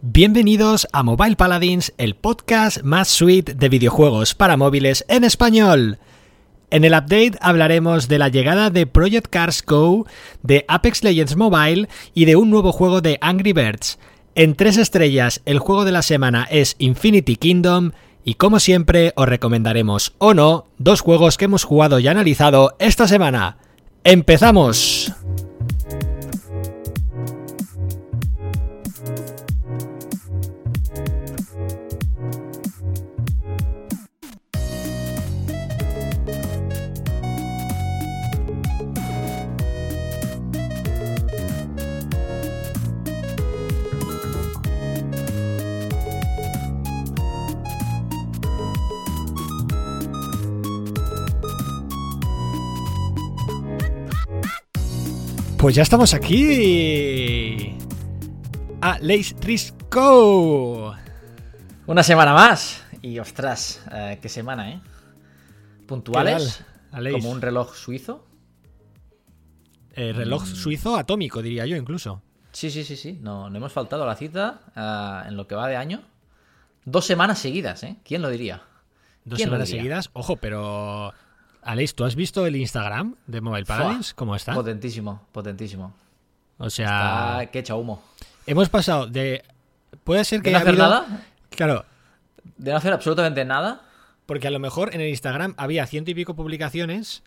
Bienvenidos a Mobile Paladins, el podcast más sweet de videojuegos para móviles en español. En el update hablaremos de la llegada de Project Cars Go, de Apex Legends Mobile y de un nuevo juego de Angry Birds. En tres estrellas, el juego de la semana es Infinity Kingdom y como siempre os recomendaremos o no dos juegos que hemos jugado y analizado esta semana. ¡Empezamos! Pues ya estamos aquí. A Lace Risco. Una semana más. Y ostras, eh, qué semana, ¿eh? Puntuales. Como un reloj suizo. Eh, reloj Mm. suizo atómico, diría yo, incluso. Sí, sí, sí, sí. No, no hemos faltado a la cita eh, en lo que va de año. Dos semanas seguidas, ¿eh? ¿Quién lo diría? Dos ¿Quién lo semanas diría? seguidas. Ojo, pero. Aleix, ¿tú has visto el Instagram de Mobile Paladins? ¿Cómo está? Potentísimo, potentísimo. O sea, Ah, que echa humo. hemos pasado de. Puede ser que ¿De no hacer habido- nada? Claro, ¿De no hacer absolutamente nada? porque a lo mejor en el Instagram había ciento y pico publicaciones,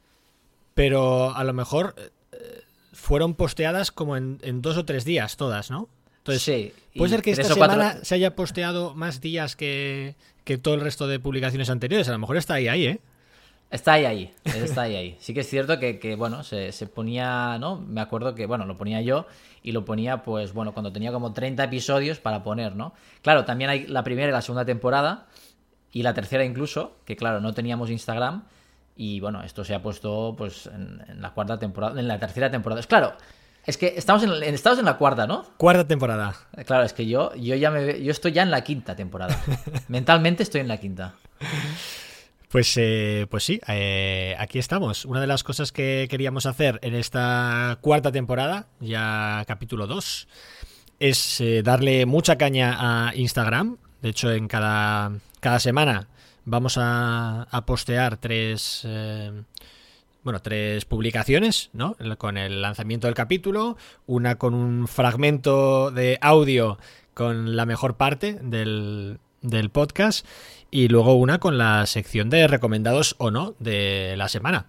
pero a lo mejor eh, fueron posteadas como en, en dos o tres días todas, ¿no? Entonces, sí. Puede ser que esta cuatro- semana se haya posteado más días que, que todo el resto de publicaciones anteriores. A lo mejor está ahí, ahí, ¿eh? Está ahí, ahí. Está ahí, ahí. Sí que es cierto que, que, bueno, se, se ponía, ¿no? Me acuerdo que, bueno, lo ponía yo y lo ponía, pues, bueno, cuando tenía como 30 episodios para poner, ¿no? Claro, también hay la primera y la segunda temporada y la tercera incluso, que claro, no teníamos Instagram y, bueno, esto se ha puesto, pues, en, en la cuarta temporada, en la tercera temporada. Es claro, es que estamos en, estamos en la cuarta, ¿no? Cuarta temporada. Claro, es que yo, yo ya me, yo estoy ya en la quinta temporada. Mentalmente estoy en la quinta. Pues, eh, pues sí, eh, aquí estamos. Una de las cosas que queríamos hacer en esta cuarta temporada, ya capítulo 2, es eh, darle mucha caña a Instagram. De hecho, en cada, cada semana vamos a, a postear tres, eh, bueno, tres publicaciones, ¿no? Con el lanzamiento del capítulo, una con un fragmento de audio con la mejor parte del, del podcast y luego una con la sección de recomendados o no de la semana.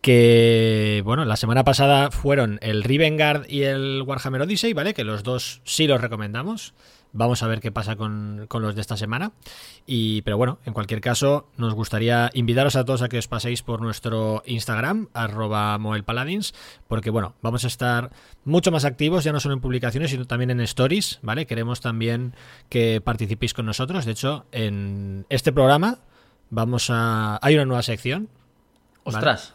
Que, bueno, la semana pasada fueron el Rivengard y el Warhammer Odyssey, ¿vale? Que los dos sí los recomendamos. Vamos a ver qué pasa con, con los de esta semana. Y, pero bueno, en cualquier caso, nos gustaría invitaros a todos a que os paséis por nuestro Instagram, arroba moelpaladins, porque bueno, vamos a estar mucho más activos, ya no solo en publicaciones, sino también en stories, ¿vale? Queremos también que participéis con nosotros. De hecho, en este programa vamos a... Hay una nueva sección, Ostras.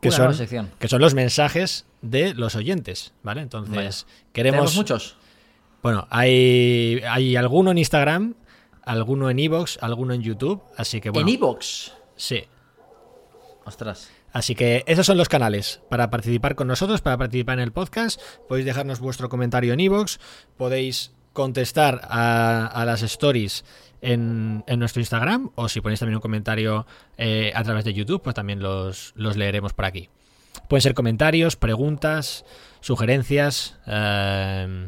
que Una son, nueva sección. que son los mensajes de los oyentes, ¿vale? Entonces, queremos... Muchos. Bueno, hay, hay alguno en Instagram, alguno en Evox, alguno en YouTube, así que bueno. En Evox. Sí. Ostras. Así que esos son los canales para participar con nosotros, para participar en el podcast. Podéis dejarnos vuestro comentario en Evox, podéis contestar a, a las stories en, en nuestro Instagram o si ponéis también un comentario eh, a través de YouTube, pues también los, los leeremos por aquí. Pueden ser comentarios, preguntas, sugerencias, eh,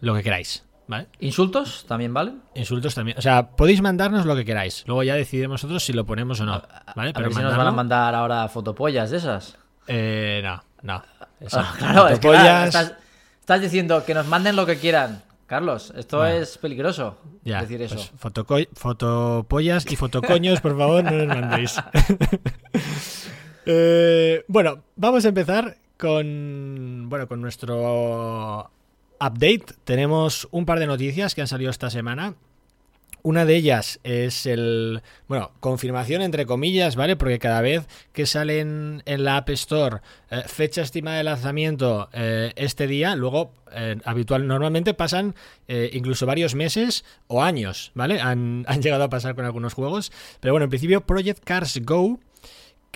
lo que queráis, ¿vale? ¿Insultos también valen? Insultos también. O sea, podéis mandarnos lo que queráis. Luego ya decidiremos nosotros si lo ponemos o no. ¿Vale? A ver si nos van a mandar ahora fotopollas de esas. Eh, no, no. Eso, Ah, claro, es que fotopollas, claro, estás, estás diciendo que nos manden lo que quieran. Carlos, esto Bueno. es peligroso ya, decir eso. pues fotoco- fotopollas y fotocoños, por favor, no nos mandéis. Eh, bueno, vamos a empezar con, bueno, con nuestro update. Tenemos un par de noticias que han salido esta semana. Una de ellas es el, bueno, confirmación entre comillas, ¿vale? Porque cada vez que salen en la App Store eh, fecha estimada de lanzamiento eh, este día, luego eh, habitual, normalmente pasan incluso varios meses o años, ¿vale? Han, han llegado a pasar con algunos juegos. Pero bueno, en principio Project Cars Go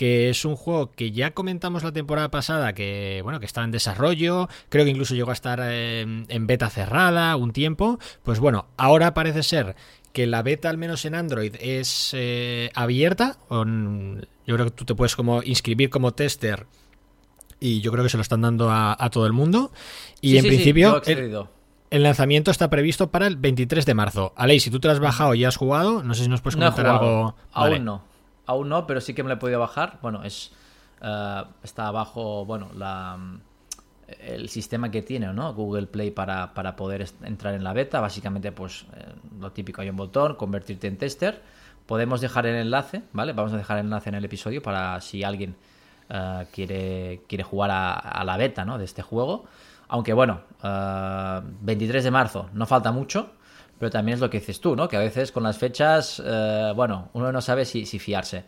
que es un juego que ya comentamos la temporada pasada que bueno que estaba en desarrollo, creo que incluso llegó a estar en, en beta cerrada un tiempo, pues bueno, ahora parece ser que la beta, al menos en Android, es eh, abierta. yo creo que tú te puedes como inscribir como tester y yo creo que se lo están dando a, todo el mundo. Y en principio, el, lanzamiento está previsto para el 23 de marzo. Aley, si tú te lo has bajado y has jugado, no sé si nos puedes comentar algo. Aún no, aún no, pero sí que me lo he podido bajar. Bueno, es eh, está abajo, bueno, la el sistema que tiene ¿no? Google Play para, poder entrar en la beta. Básicamente, pues eh, lo típico, hay un botón, convertirte en tester. Podemos dejar el enlace, ¿vale? Vamos a dejar el enlace en el episodio para si alguien eh, quiere, quiere jugar a, la beta ¿no? de este juego. Aunque bueno, 23 eh, de marzo, no falta mucho, pero también es lo que dices tú, ¿no? Que a veces con las fechas, bueno, uno no sabe si, si fiarse.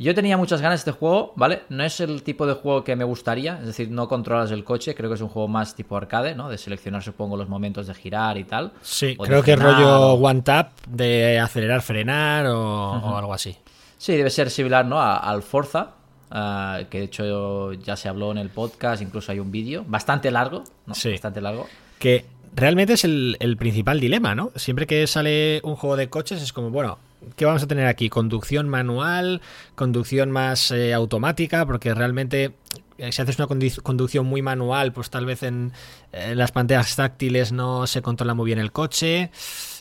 Yo tenía muchas ganas de este juego, ¿vale? No es el tipo de juego que me gustaría, es decir, no controlas el coche, creo que es un juego más tipo arcade, ¿no? De seleccionar, supongo, los momentos de girar y tal. Sí, creo que es rollo one tap de acelerar, frenar o, algo así. Sí, debe ser similar, ¿no? al Forza, ah, que de hecho ya se habló en el podcast, incluso hay un vídeo, bastante largo, ¿no? Sí. Bastante largo. Que realmente es el, el principal dilema, ¿no? Siempre que sale un juego de coches es como, bueno, ¿Qué vamos a tener aquí? ¿Conducción manual? ¿Conducción más eh, automática? Porque realmente eh, si haces una conducción muy manual, pues tal vez en, las pantallas táctiles no se controla muy bien el coche.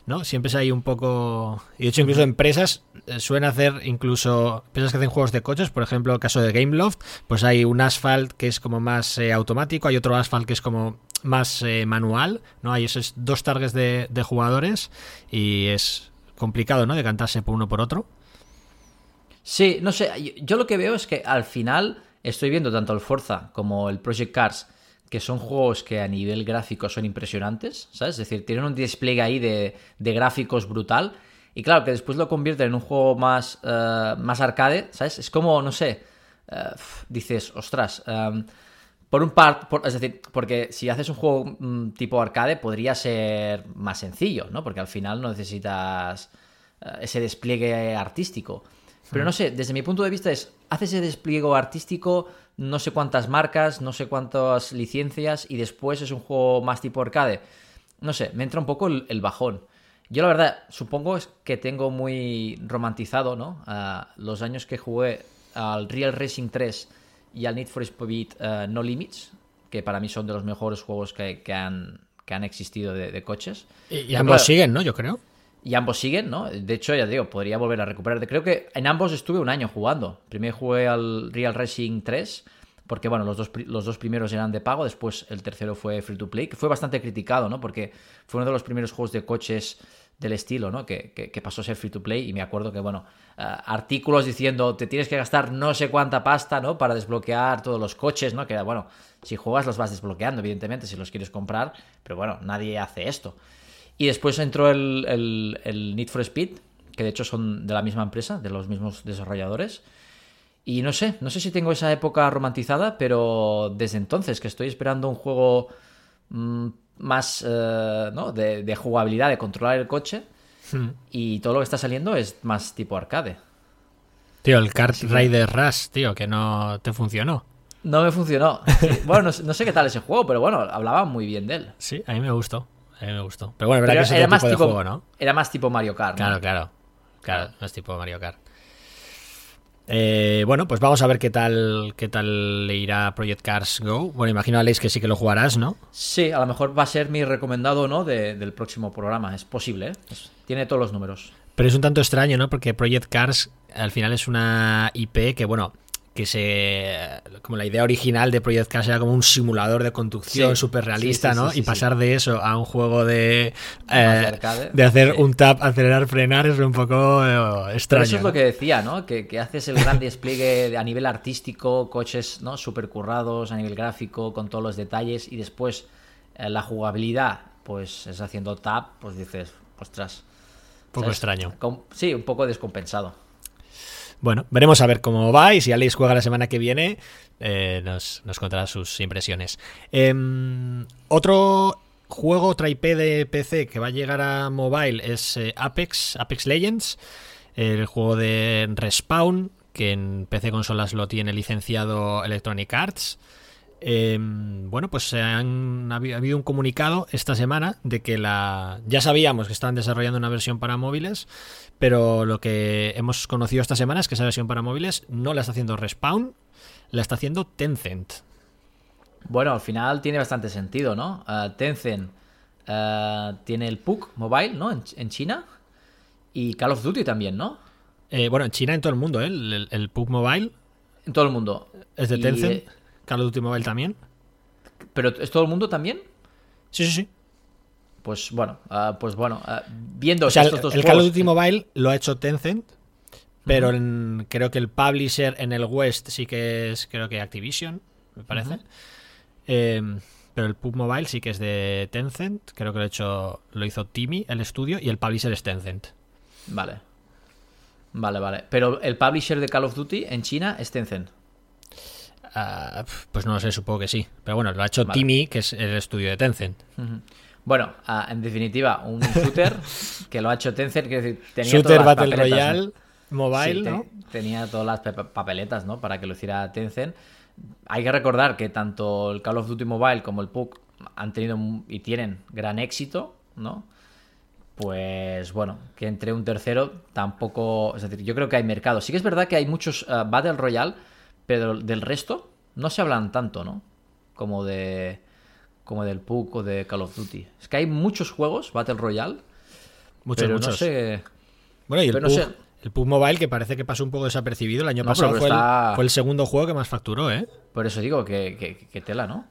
¿no? Siempre hay un poco... Y de hecho incluso empresas eh, suelen hacer incluso... Empresas que hacen juegos de coches, por ejemplo el caso de Gameloft, pues hay un asphalt que es como más automático, hay otro asphalt que es como más manual, ¿no? Hay esos dos targets de, de jugadores y es, complicado, ¿no? Decantarse por uno por otro. Sí, no sé, yo lo que veo es que al final estoy viendo tanto el Forza como el Project Cars, que son juegos que a nivel gráfico son impresionantes, ¿sabes? Es decir, tienen un despliegue ahí de, gráficos brutal. Y claro, que después lo convierten en un juego más, eh, más arcade, ¿sabes? Es como, no sé, eh, dices, ostras, em, por un par, es decir, porque si haces un juego mm, tipo arcade podría ser más sencillo, ¿no? Porque al final no necesitas eh, ese despliegue artístico. Pero no sé, desde mi punto de vista es, haces ese despliegue artístico, no sé cuántas marcas, no sé cuántas licencias y después es un juego más tipo arcade. No sé, me entra un poco el, bajón. Yo la verdad, supongo es que tengo muy romantizado, ¿no? los años que jugué al Real Racing 3 y al Need for Speed uh, No Limits, que para mí son de los mejores juegos que, han, que han existido de, coches. Y, ambos siguen, ¿no? Yo creo. Y ambos siguen, ¿no? De hecho, ya te digo, podría volver a recuperar. Creo que en ambos estuve un año jugando. Primero jugué al Real Racing 3, porque bueno, los dos, los dos primeros eran de pago, después el tercero fue free to play, que fue bastante criticado, ¿no? Porque fue uno de los primeros juegos de coches del estilo, ¿no? Que, pasó a ser free to play y me acuerdo que, bueno, eh, artículos diciendo te tienes que gastar no sé cuánta pasta, ¿no? Para desbloquear todos los coches, ¿no? Que, bueno, si juegas los vas desbloqueando, evidentemente, si los quieres comprar, pero bueno, nadie hace esto. Y después entró el, el, Need for Speed, que de hecho son de la misma empresa, de los mismos desarrolladores. Y no sé, no sé si tengo esa época romantizada, pero desde entonces que estoy esperando un juego mm, más eh, ¿no? de, jugabilidad, de controlar el coche. Hmm. Y todo lo que está saliendo es más tipo arcade. Tío, el Kart Rider Rush, tío, que no te funcionó. No me funcionó. bueno, no, sé qué tal ese juego, pero bueno, hablaba muy bien de él. Sí, a mí me gustó. A mí me gustó. Pero bueno, verdad que era más tipo, ¿no? Era más tipo Mario Kart. Claro, claro. Claro, no es tipo Mario Kart. Eh, bueno, pues vamos a ver qué tal qué tal le irá Project Cars Go. Bueno, imagino, Alex, que sí que lo jugarás, ¿no? Sí, a lo mejor va a ser mi recomendado no del próximo programa. Es posible, ¿eh? tiene todos los números. Pero es un tanto extraño, ¿no? Porque Project Cars al final es una IP que, bueno, que se como la idea original de Project Cars era como un simulador de conducción súper realista, ¿no? y pasar de eso a un juego de eh, de hacer un tap, acelerar, frenar es un poco extraño. eso es lo que decía, ¿no? Que, haces el gran despliegue a nivel artístico, coches, ¿no? Súper currados a nivel gráfico, con todos los detalles y después eh, la jugabilidad, pues es haciendo tap, pues dices, ostras. Un poco extraño. Sí, un poco descompensado. Bueno, veremos a ver cómo va y si Alex juega la semana que viene, eh, nos, contará sus impresiones. Em, otro juego, otra IP de PC que va a llegar a mobile es eh, Apex, Apex Legends, el juego de Respawn, que en PC consolas lo tiene licenciado Electronic Arts. Eh, bueno, pues se han, ha habido un comunicado esta semana de que la ya sabíamos que estaban desarrollando una versión para móviles, pero lo que hemos conocido esta semana es que esa versión para móviles no la está haciendo Respawn, la está haciendo Tencent. Bueno, al final tiene bastante sentido, ¿no? Uh, Tencent uh, tiene el PUC Mobile, ¿no? En, en, China. Y Call of Duty también, ¿no? Eh, bueno, en China en todo el mundo, ¿eh? El, el, el PUC Mobile. En todo el mundo. Es de Tencent. eh, Call of Duty Mobile también. ¿Pero es todo el mundo también? Sí, sí, sí. Pues bueno, uh, pues bueno, uh, viendo O sea, el, estos dos el Call of Duty Mobile lo ha hecho Tencent, pero en- creo que el publisher en el West sí que es, creo que Activision, me parece. Eh, pero el PUB Mobile sí que es de Tencent, creo que lo, hecho, lo hizo Timmy, el estudio, y el publisher es Tencent. Vale. Vale, vale. Pero el publisher de Call of Duty en China es Tencent. Ah, pues no lo sé, supongo que sí. Pero bueno, lo ha hecho Vale. Timmy, que es el estudio de Tencent. Bueno, ah, en definitiva, un shooter que lo ha hecho Tencent, decir, tenía Shooter todas las Battle. Royale Mobile, Sí, te- ¿no? Tenía todas las pe- papeletas, ¿no? Para que lo hiciera Tencent. Hay que recordar que tanto el Call of Duty Mobile como el PUC han tenido y tienen gran éxito, ¿no? Pues bueno, que entre un tercero tampoco. Es decir, yo creo que hay mercado. Sí que es verdad que hay muchos eh, Battle Royale, pero del resto no se hablan tanto, ¿no? Como de. Como del PUC o de Call of Duty. Es que hay muchos juegos Battle Royale, Muchos, pero muchos. no sé. Bueno, y el Pero no sé. el Mobile, que parece que pasó un poco desapercibido. El año No, pasado pero fue, está- el, fue el segundo juego que más facturó, ¿eh? Por eso digo que, que- que tela, ¿no?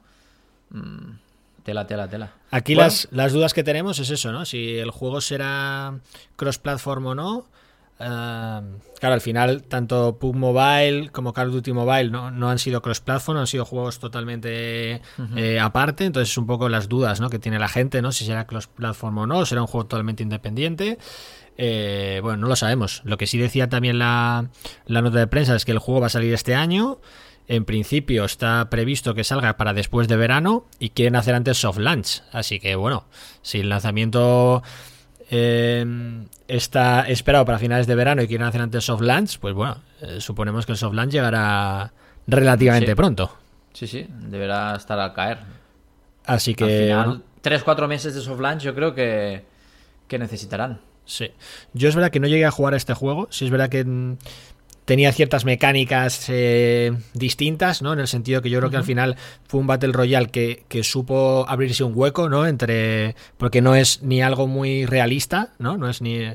Mm, tela, tela, tela. Aquí Bueno, las, las dudas que tenemos es eso, ¿no? Si el juego será cross-platform o no. Claro, al final, tanto PUB Mobile como Call of Duty Mobile no, no han sido cross-platform, han sido juegos totalmente eh, aparte. Entonces, es un poco las dudas ¿no? que tiene la gente, ¿no? Si será cross-platform o no, será un juego totalmente independiente. Eh, bueno, no lo sabemos. Lo que sí decía también la, la nota de prensa es que el juego va a salir este año. En principio está previsto que salga para después de verano y quieren hacer antes soft launch. Así que bueno, si el lanzamiento eh, está esperado para finales de verano y quieren hacer antes soft launch, pues bueno, eh, suponemos que el soft launch llegará relativamente Sí. pronto. Sí, sí, deberá estar al caer. Así Al que final, bueno, tres, cuatro meses de soft launch yo creo que, que necesitarán. Sí. Yo es verdad que no llegué a jugar a este juego. Sí es verdad que mm, tenía ciertas mecánicas eh, distintas, ¿no? En el sentido que yo creo que al final fue un Battle Royale que, que supo abrirse un hueco, ¿no? Entre. Porque no es ni algo muy realista, ¿no? No es ni.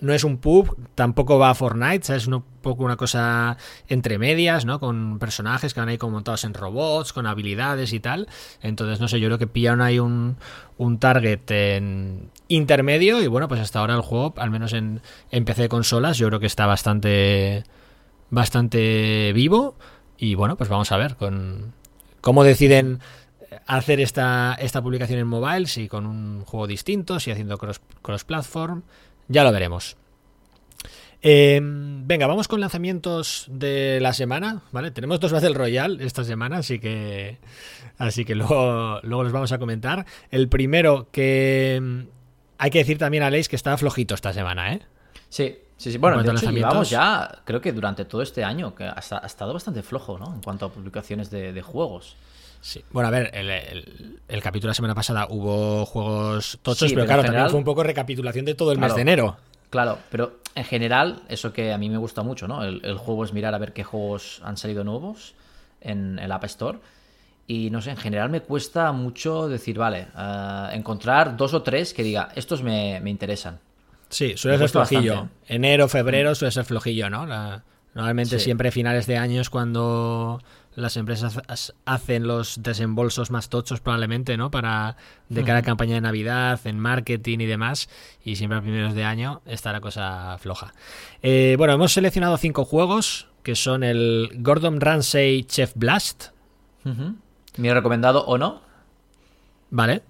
No es un pub, tampoco va a Fortnite. Es un poco una cosa entre medias, ¿no? Con personajes que van ahí como montados en robots, con habilidades y tal. Entonces, no sé, yo creo que pillaron ahí un, un target en intermedio y bueno, pues hasta ahora el juego, al menos en, en PC de consolas, yo creo que está bastante bastante vivo y bueno, pues vamos a ver con cómo deciden hacer esta, esta publicación en mobile, si con un juego distinto, si haciendo cross, cross platform, ya lo veremos. Eh, venga, vamos con lanzamientos de la semana, ¿vale? Tenemos dos Battle Royale esta semana, así que así que luego, luego los vamos a comentar. El primero que mm, hay que decir también a Leis que estaba flojito esta semana, ¿eh? Sí, sí, sí. Bueno, En de hecho, llevamos ya, creo que durante todo este año, que ha, ha estado bastante flojo, ¿no? En cuanto a publicaciones de, de juegos. Sí. Bueno, a ver, el, el- el capítulo de la semana pasada hubo juegos tochos, Sí, pero pero claro, también fue un poco recapitulación de todo el mes de enero. Claro, pero en general, eso que a mí me gusta mucho, ¿no? El, el juego es mirar a ver qué juegos han salido nuevos en el App Store. Y no sé, en general me cuesta mucho decir, vale, eh, encontrar dos o tres que diga, estos me, me interesan. Sí, suele ser flojillo. bastante. Enero, febrero suele ser flojillo, ¿no? La- normalmente Sí. siempre finales de año es cuando las empresas ha- hacen los desembolsos más tochos probablemente, ¿no? Para de cada campaña de Navidad, en marketing y demás. Y siempre a primeros de año está la cosa floja. Eh, bueno, hemos seleccionado cinco juegos que son el Gordon Ramsay Chef Blast, Ujú. Mi recomendado o no. ¿vale?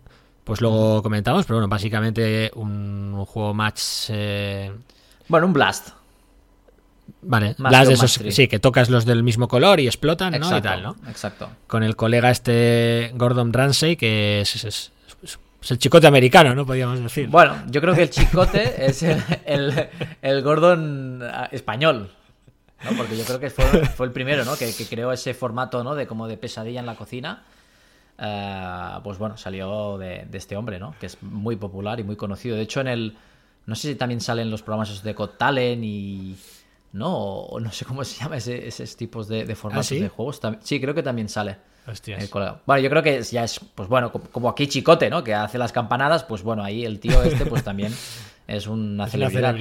Pues luego comentamos, pero bueno, básicamente un juego match... eh, Bueno, un Blast. Vale, Más las de esos, sí, que tocas los del mismo color y explotan, ¿no? Y tal, ¿no? Exacto. Con el colega este Gordon Ramsay, que es, es- es- es el chicote americano, ¿no? Podríamos decir. Bueno, yo creo que el chicote es el, el, el Gordon ah, español. ¿no? Porque yo creo que fue, fue el primero, ¿no? Que, que, creó ese formato, ¿no? De como de pesadilla en la cocina. Uh, pues bueno, salió de, de, este hombre, ¿no? Que es muy popular y muy conocido. De hecho, en el. No sé si también salen los programas de Got Talent y. ¿No? O no sé cómo se llama ese, esos tipos de, de formatos ¿Ah, sí? de juegos. Sí, creo que también sale. Hostias. El colega. Bueno, yo creo que ya es, pues bueno, como, aquí Chicote, ¿no? Que hace las campanadas, pues bueno, ahí el tío este, pues también es una Es celebridad.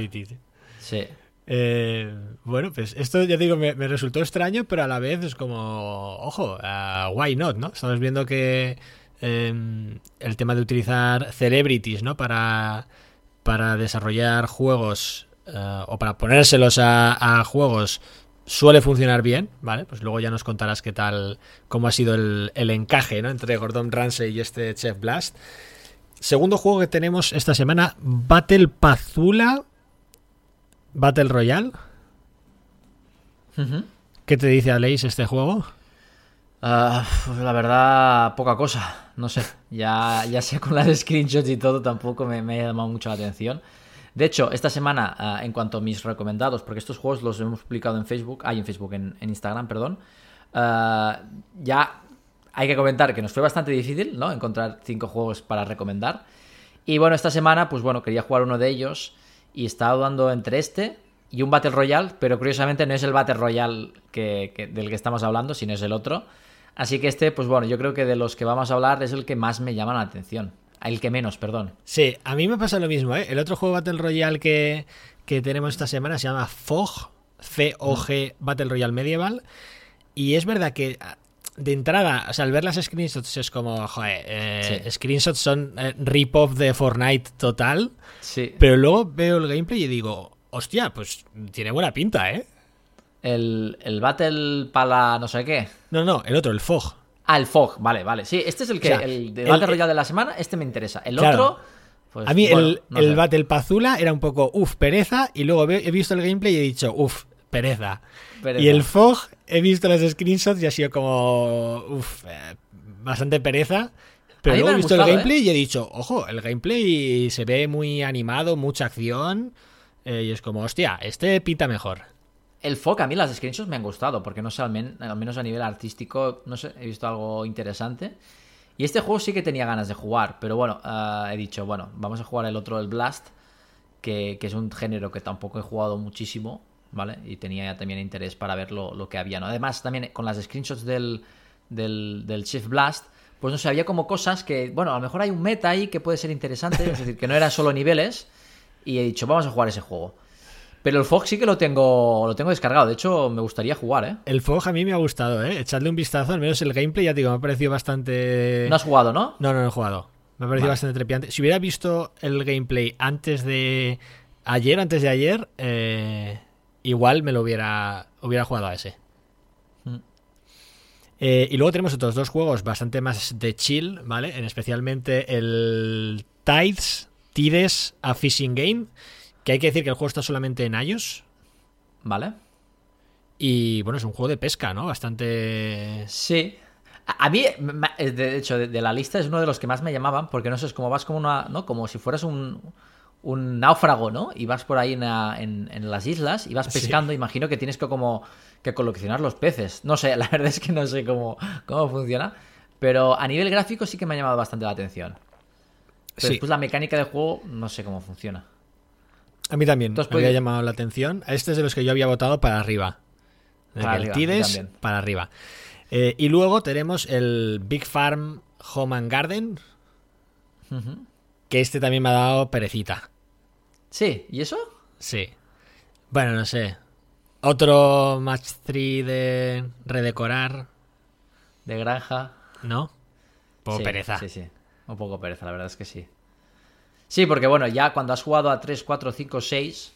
Sí. Eh, bueno, pues esto ya digo, me, me resultó extraño, pero a la vez es como, ojo, uh, why not, ¿no? Estamos viendo que eh, el tema de utilizar celebrities, ¿no? Para, para desarrollar juegos uh, o para ponérselos a, a, juegos suele funcionar bien, ¿vale? Pues luego ya nos contarás qué tal, cómo ha sido el, el encaje, ¿no? Entre Gordon Ramsay y este Chef Blast. Segundo juego que tenemos esta semana, Battle Pazula Battle Royale. Uh -huh. ¿Qué te dice Aleix este juego? Uh, la verdad, poca cosa. No sé. Ya, ya sé con las screenshots y todo, tampoco me, me ha llamado mucho la atención. De hecho, esta semana, uh, en cuanto a mis recomendados, porque estos juegos los hemos publicado en Facebook, hay ah, en Facebook, en, en, Instagram, perdón, uh, ya hay que comentar que nos fue bastante difícil, ¿no? Encontrar cinco juegos para recomendar. Y bueno, esta semana, pues bueno, quería jugar uno de ellos y estaba dudando entre este y un Battle Royale, pero curiosamente no es el Battle Royale que, del que estamos hablando, sino es el otro. Así que este, pues bueno, yo creo que de los que vamos a hablar es el que más me llama la atención. El que menos, perdón. Sí, a mí me pasa lo mismo, ¿eh? El otro juego Battle Royale que, que tenemos esta semana se llama FOG, C-O-G Battle Royale Medieval. Y es verdad que de entrada, o sea, al ver las screenshots es como, joder, eh, sí. screenshots son eh, rip-off de Fortnite total. Sí. Pero luego veo el gameplay y digo, hostia, pues tiene buena pinta, ¿eh? El, el Battle para no sé qué. No, no, el otro, el FOG. Ah, el FOG, vale, vale. Sí, este es el que, o sea, el de Battle Royale de la semana, este me interesa. El claro. otro. Pues, a mí bueno, el, no el sé. Battle Pazula era un poco, uff, pereza, y luego he visto el gameplay y he dicho, uff, pereza. Pereza. Y el FOG, he visto los screenshots y ha sido como, uff, eh, bastante pereza. Pero luego he visto gustado, el gameplay ¿eh? y he dicho, ojo, el gameplay se ve muy animado, mucha acción. Eh, y es como, hostia, este pinta mejor. El FOC, a mí las screenshots me han gustado, porque no sé, al, men al, menos a nivel artístico, no sé, he visto algo interesante. Y este juego sí que tenía ganas de jugar, pero bueno, uh, he dicho, bueno, vamos a jugar el otro, el Blast, que, es un género que tampoco he jugado muchísimo, ¿vale? Y tenía también interés para ver lo, que había, ¿no? Además, también con las screenshots del, del, del Shift Blast, pues no sé, había como cosas que, bueno, a lo mejor hay un meta ahí que puede ser interesante, es decir, que no eran solo niveles, y he dicho, vamos a jugar ese juego. Pero el Fog sí que lo tengo lo tengo descargado. De hecho, me gustaría jugar, ¿eh? El Fog a mí me ha gustado, ¿eh? Echadle un vistazo, al menos el gameplay, ya te digo, me ha parecido bastante... ¿No has jugado, no? No, no, no he jugado. Me ha parecido vale. bastante trepiante. Si hubiera visto el gameplay antes de... Ayer, antes de ayer, eh... igual me lo hubiera, hubiera jugado a ese. Mm. Eh, y luego tenemos otros dos juegos bastante más de chill, ¿vale? En especialmente el Tides, Tides a Fishing Game, que hay que decir que el juego está solamente en iOS. Vale. Y bueno, es un juego de pesca, ¿no? Bastante. Sí. A, mí, de hecho, de, la lista es uno de los que más me llamaban, porque no sé, es como vas como una. ¿no? Como si fueras un, un náufrago, ¿no? Y vas por ahí en, en, en las islas y vas pescando. Sí. Imagino que tienes que como que coleccionar los peces. No sé, la verdad es que no sé cómo, cómo funciona. Pero a nivel gráfico sí que me ha llamado bastante la atención. Pero sí. después la mecánica del juego no sé cómo funciona. A mí también me había llamado la atención. Este es de los que yo había votado para arriba. Para el Tides para arriba. Eh, y luego tenemos el Big Farm Home and Garden. Uh -huh. Que este también me ha dado perecita. Sí, ¿y eso? Sí. Bueno, no sé. Otro match 3 de redecorar. De granja. ¿No? Un poco sí, pereza. Sí, sí. Un poco pereza, la verdad es que sí. Sí, porque bueno, ya cuando has jugado a 3, 4, 5, 6,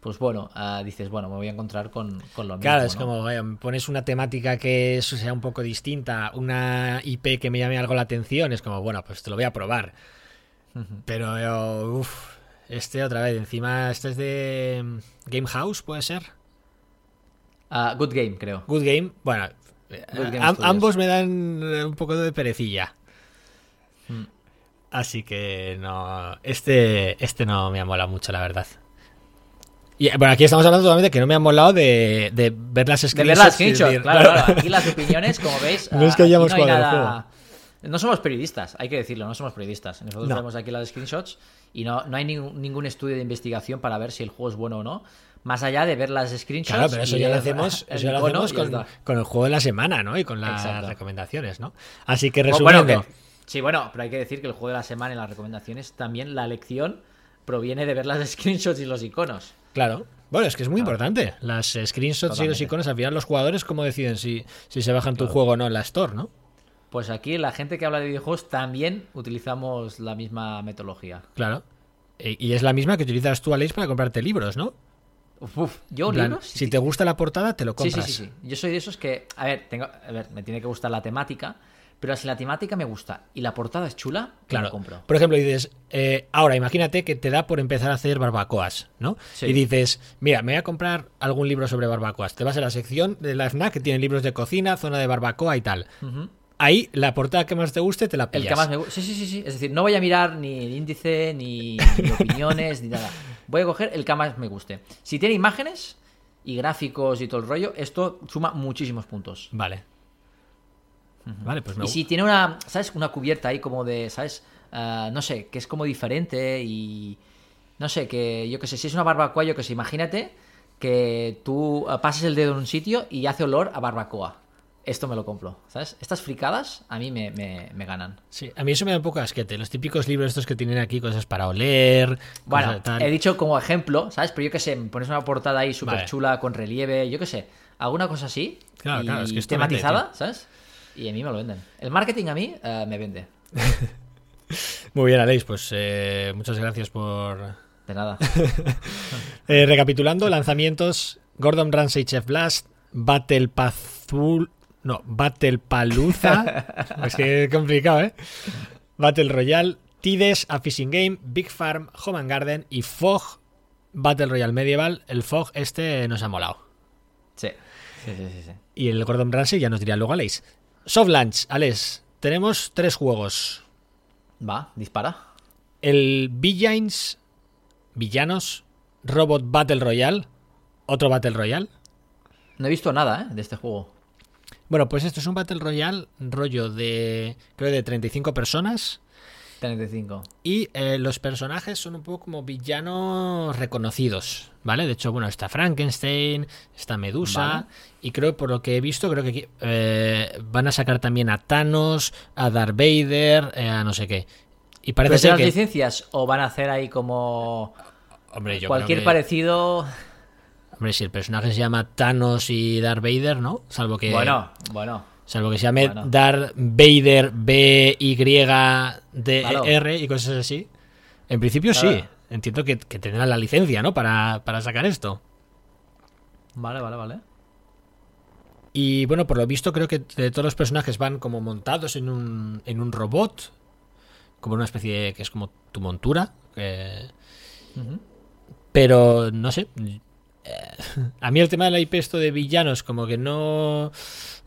pues bueno, uh, dices, bueno, me voy a encontrar con, con lo mismo. Claro, es ¿no? como, me pones una temática que sea un poco distinta, una IP que me llame algo la atención, es como, bueno, pues te lo voy a probar. Uh -huh. Pero, uff, este otra vez, encima, este es de mm, Game House, ¿puede ser? Uh, good Game, creo. Good Game, bueno, good game ambos me dan un poco de perecilla. Así que no. Este, este no me mola mucho, la verdad. Y bueno, aquí estamos hablando totalmente que no me han molado de, de ver las De screenshots. ver las y screenshots, decir, claro, claro. Aquí las opiniones, como veis, No es que aquí hayamos no hay nada... No somos periodistas, hay que decirlo, no somos periodistas. Nosotros No. vemos aquí las screenshots y no, no hay ningún, ningún estudio de investigación para ver si el juego es bueno o no. Más allá de ver las screenshots. Claro, pero eso ya lo hacemos, el eso ya lo hacemos con, el juego de la semana, ¿no? Y con las Exacto. recomendaciones, ¿no? Así que Bueno, resumiendo. que- sí, bueno, pero hay que decir que el juego de la semana y las recomendaciones también la lección proviene de ver las screenshots y los iconos. Claro. Bueno, es que es muy importante. Las screenshots y los iconos, al final los jugadores cómo deciden si, si se bajan tu juego o no en la Store, ¿no? Pues aquí la gente que habla de videojuegos también utilizamos la misma metodología. Claro. E- Y es la misma que utilizas tú, Alex, para comprarte libros, ¿no? Uf, yo plan, libros. si te gusta la portada, te lo Sí, compras. sí, sí, sí. Yo soy de esos que, a ver, tengo, a ver, me tiene que gustar la temática, pero si la temática me gusta y la portada es chula, Claro. lo compro. Por ejemplo, dices, eh, ahora imagínate que te da por empezar a hacer barbacoas, ¿no? Sí. Y dices, mira, me voy a comprar algún libro sobre barbacoas. Te vas a la sección de la FNAC que tiene libros de cocina, zona de barbacoa y tal. Ahí, la portada que más te guste, te la El pillas. que más me gusta. Sí, sí, sí, sí. Es decir, no voy a mirar ni el índice, ni, ni opiniones, ni nada. Voy a coger el que más me guste. Si tiene imágenes y gráficos y todo el rollo, esto suma muchísimos puntos. Vale. Vale, pues me Y si tiene una, ¿sabes? Una cubierta ahí como de, ¿sabes? Ah, no sé, que es como diferente y... No sé, que yo que sé, si es una barbacoa, yo que sé, imagínate que tú ah, pases el dedo en un sitio y hace olor a barbacoa. Esto me lo compro, ¿sabes? Estas fricadas a mí me, me- me ganan. Sí, a mí eso me da un poco asquete. Los típicos libros estos que tienen aquí cosas para oler. Bueno, cosas tal. he dicho como ejemplo, ¿sabes? Pero yo que sé, me pones una portada ahí súper Vale. chula, con relieve, yo que sé, alguna cosa así. Claro, y claro, es que vende, tematizada, ¿sabes? Y a mí me lo venden. El marketing a mí eh, me vende. Muy bien, Alex, pues eh, muchas gracias por... De nada. Eh, recapitulando, lanzamientos, Gordon Ramsay Chef Blast, Battle Pazul... No, Battle Palooza. es que es complicado, ¿eh? Battle Royale, Tides, A Fishing Game, Big Farm, Home and Garden y Fog Battle Royale Medieval. El Fog este nos ha molado. Sí. Sí, sí, sí, sí. Y el Gordon Ramsay ya nos dirá luego Alex. Soft Launch, Alex. Tenemos tres juegos. Va, dispara. El Villains, Villanos, Robot Battle Royale, otro Battle Royale. No he visto nada, ¿eh? De este juego. Bueno, pues esto es un Battle Royale rollo de, creo, de 35 personas. 35. Y eh, los personajes son un poco como villanos reconocidos, ¿vale? De hecho, bueno, está Frankenstein, está Medusa, Vale. y creo, por lo que he visto, creo que eh, van a sacar también a Thanos, a Darth Vader, eh, a no sé qué. Y parece ¿Pero ser las que... licencias o van a hacer ahí como Hombre, yo cualquier creo que- parecido? Hombre, si el personaje se llama Thanos y Darth Vader, ¿no? Salvo que... Bueno, bueno. Salvo que se llame Bueno. Darth Vader B Y D Claro. R y cosas así. En principio sí. Entiendo que, que tendrán la licencia, ¿no? Para, para sacar esto. Vale, vale, vale. Y bueno, por lo visto creo que de todos los personajes van como montados en un, en un robot. Como una especie de, que es como tu montura. Pero no sé. eh, A mí el tema del IP esto de villanos como que no...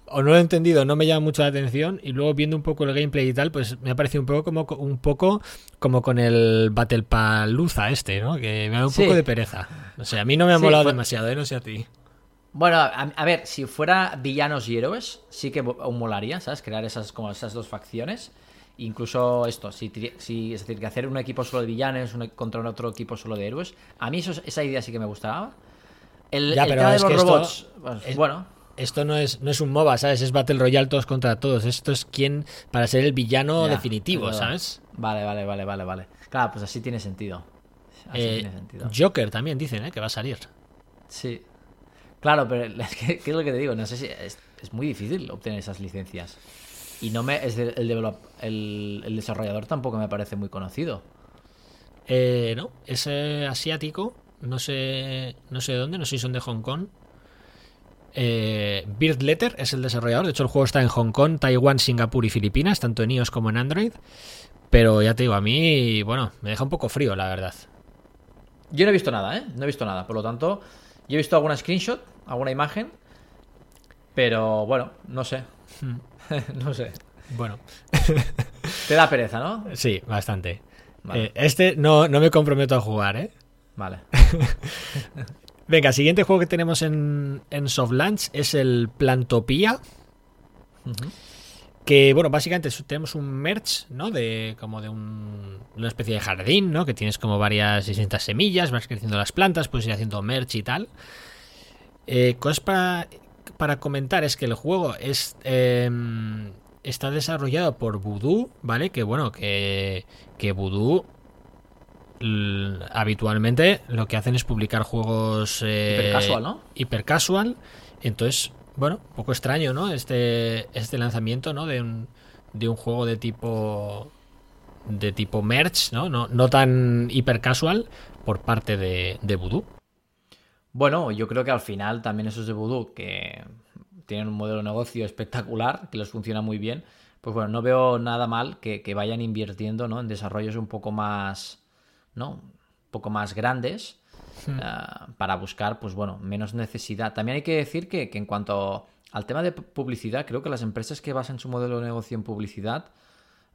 O no lo he entendido, no me llama mucho la atención. Y luego viendo un poco el gameplay y tal, pues me ha parecido un poco como, un poco como con el Battle Palooza este, ¿no? Que me da un Sí. poco de pereza. No sé, a mí no me ha Sí, molado demasiado, ¿eh? No sé a ti. Bueno, a, a ver, si fuera villanos y héroes, sí que molaría, ¿sabes? Crear esas como esas dos facciones. Incluso esto, si, si- es decir, que hacer un equipo solo de villanos uno contra un otro equipo solo de héroes. A mí eso, esa idea sí que me gustaba. El, Ya, el pero tema de los esto robots, pues, es- bueno, Esto no es, no es un MOBA, ¿sabes? Es Battle Royale todos contra todos. Esto es quien para ser el villano ya, definitivo. ¿sabes? Vale, vale, vale, vale, vale. Claro, pues así tiene sentido. Así Eh, tiene sentido. Joker también dicen, ¿eh? Que va a salir. Sí. Claro, pero es que, ¿qué es lo que te digo? No sé si es, es muy difícil obtener esas licencias. Y no me. Es el, develop- el, el desarrollador tampoco me parece muy conocido. Eh, no, es eh, asiático. No sé, no sé de dónde, no sé si son de Hong Kong. Eh, Bird Letter es el desarrollador. De hecho, el juego está en Hong Kong, Taiwán, Singapur y Filipinas, tanto en iOS como en Android. Pero ya te digo, a mí, bueno, me deja un poco frío, la verdad. Yo no he visto nada, ¿eh? No he visto nada. Por lo tanto, yo he visto alguna screenshot, alguna imagen. Pero bueno, no sé. no sé. Bueno, Te da pereza, ¿no? sí, bastante. Vale. Eh, este no, no me comprometo a jugar, ¿eh? Vale. Venga, siguiente juego que tenemos en, en Soft Launch es el Plantopía. Que, bueno, básicamente tenemos un merch, ¿no? De como de un, una especie de jardín, ¿no? Que tienes como varias distintas semillas, vas creciendo las plantas, puedes ir haciendo merch y tal. Eh, cosas para, para comentar es que el juego es em, está desarrollado por Voodoo, ¿vale? Que bueno, que, que Voodoo habitualmente lo que hacen es publicar juegos eh, hiper casual, ¿no? Hiper casual. Entonces, bueno, un poco extraño, ¿no? Este, este lanzamiento, ¿no? De un, de un juego de tipo de tipo merch, ¿no? No, no tan hiper casual por parte de, de Voodoo. Bueno, yo creo que al final también esos de Voodoo que tienen un modelo de negocio espectacular, que les funciona muy bien, pues bueno, no veo nada mal que, que vayan invirtiendo ¿no? en desarrollos un poco más ¿no? Un poco más grandes hmm. eh, para buscar, pues bueno, menos necesidad. También hay que decir que, en cuanto al tema de publicidad, creo que las empresas que basan su modelo de negocio en publicidad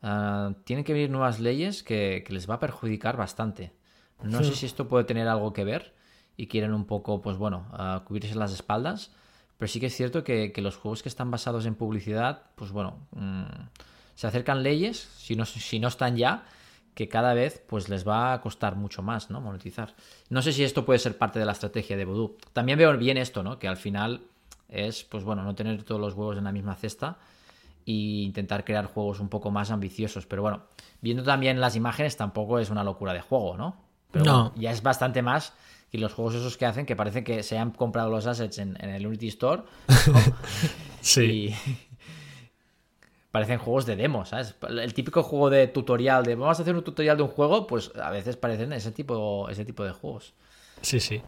eh, tienen que venir nuevas leyes que, les va a perjudicar bastante. No sé hmm. si esto puede tener algo que ver y quieren un poco, pues bueno, uh, cubrirse las espaldas. Pero sí que es cierto que, los juegos que están basados en publicidad, pues bueno, mm, se acercan leyes, si no, si no están ya, que cada vez pues les va a costar mucho más, ¿no? Monetizar. No sé si esto puede ser parte de la estrategia de Voodoo. También veo bien esto, ¿no? Que al final es, pues bueno, no tener todos los huevos en la misma cesta e intentar crear juegos un poco más ambiciosos. Pero bueno, viendo también las imágenes tampoco es una locura de juego, ¿no? Pero no. ya es bastante más que los juegos esos que hacen que parece que se han comprado los assets en, el Unity Store. sí parecen juegos de demo, ¿sabes? El típico juego de tutorial, de vamos a hacer un tutorial de un juego, pues a veces parecen ese tipo, ese tipo de juegos. Sí, sí.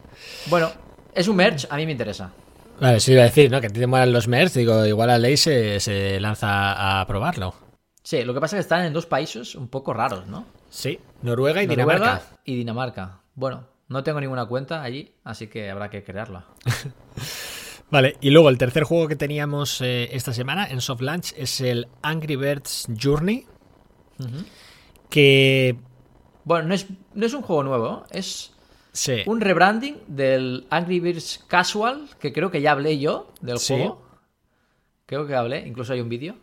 Bueno, es un merch, a mí me interesa. Vale, sí iba a decir, ¿no? Que te molan los merch, digo, igual a ley se, se lanza a probarlo. Sí, lo que pasa es que están en dos países un poco raros, ¿no? Sí, Noruega y Dinamarca. Y Dinamarca. Bueno, no tengo ninguna cuenta allí, así que habrá que crearla. Vale, y luego el tercer juego que teníamos eh, esta semana en Soft Launch es el Angry Birds Journey. Que. Bueno, no es, no es un juego nuevo, es un rebranding del Angry Birds Casual, que creo que ya hablé yo del juego. Creo que hablé, incluso hay un vídeo.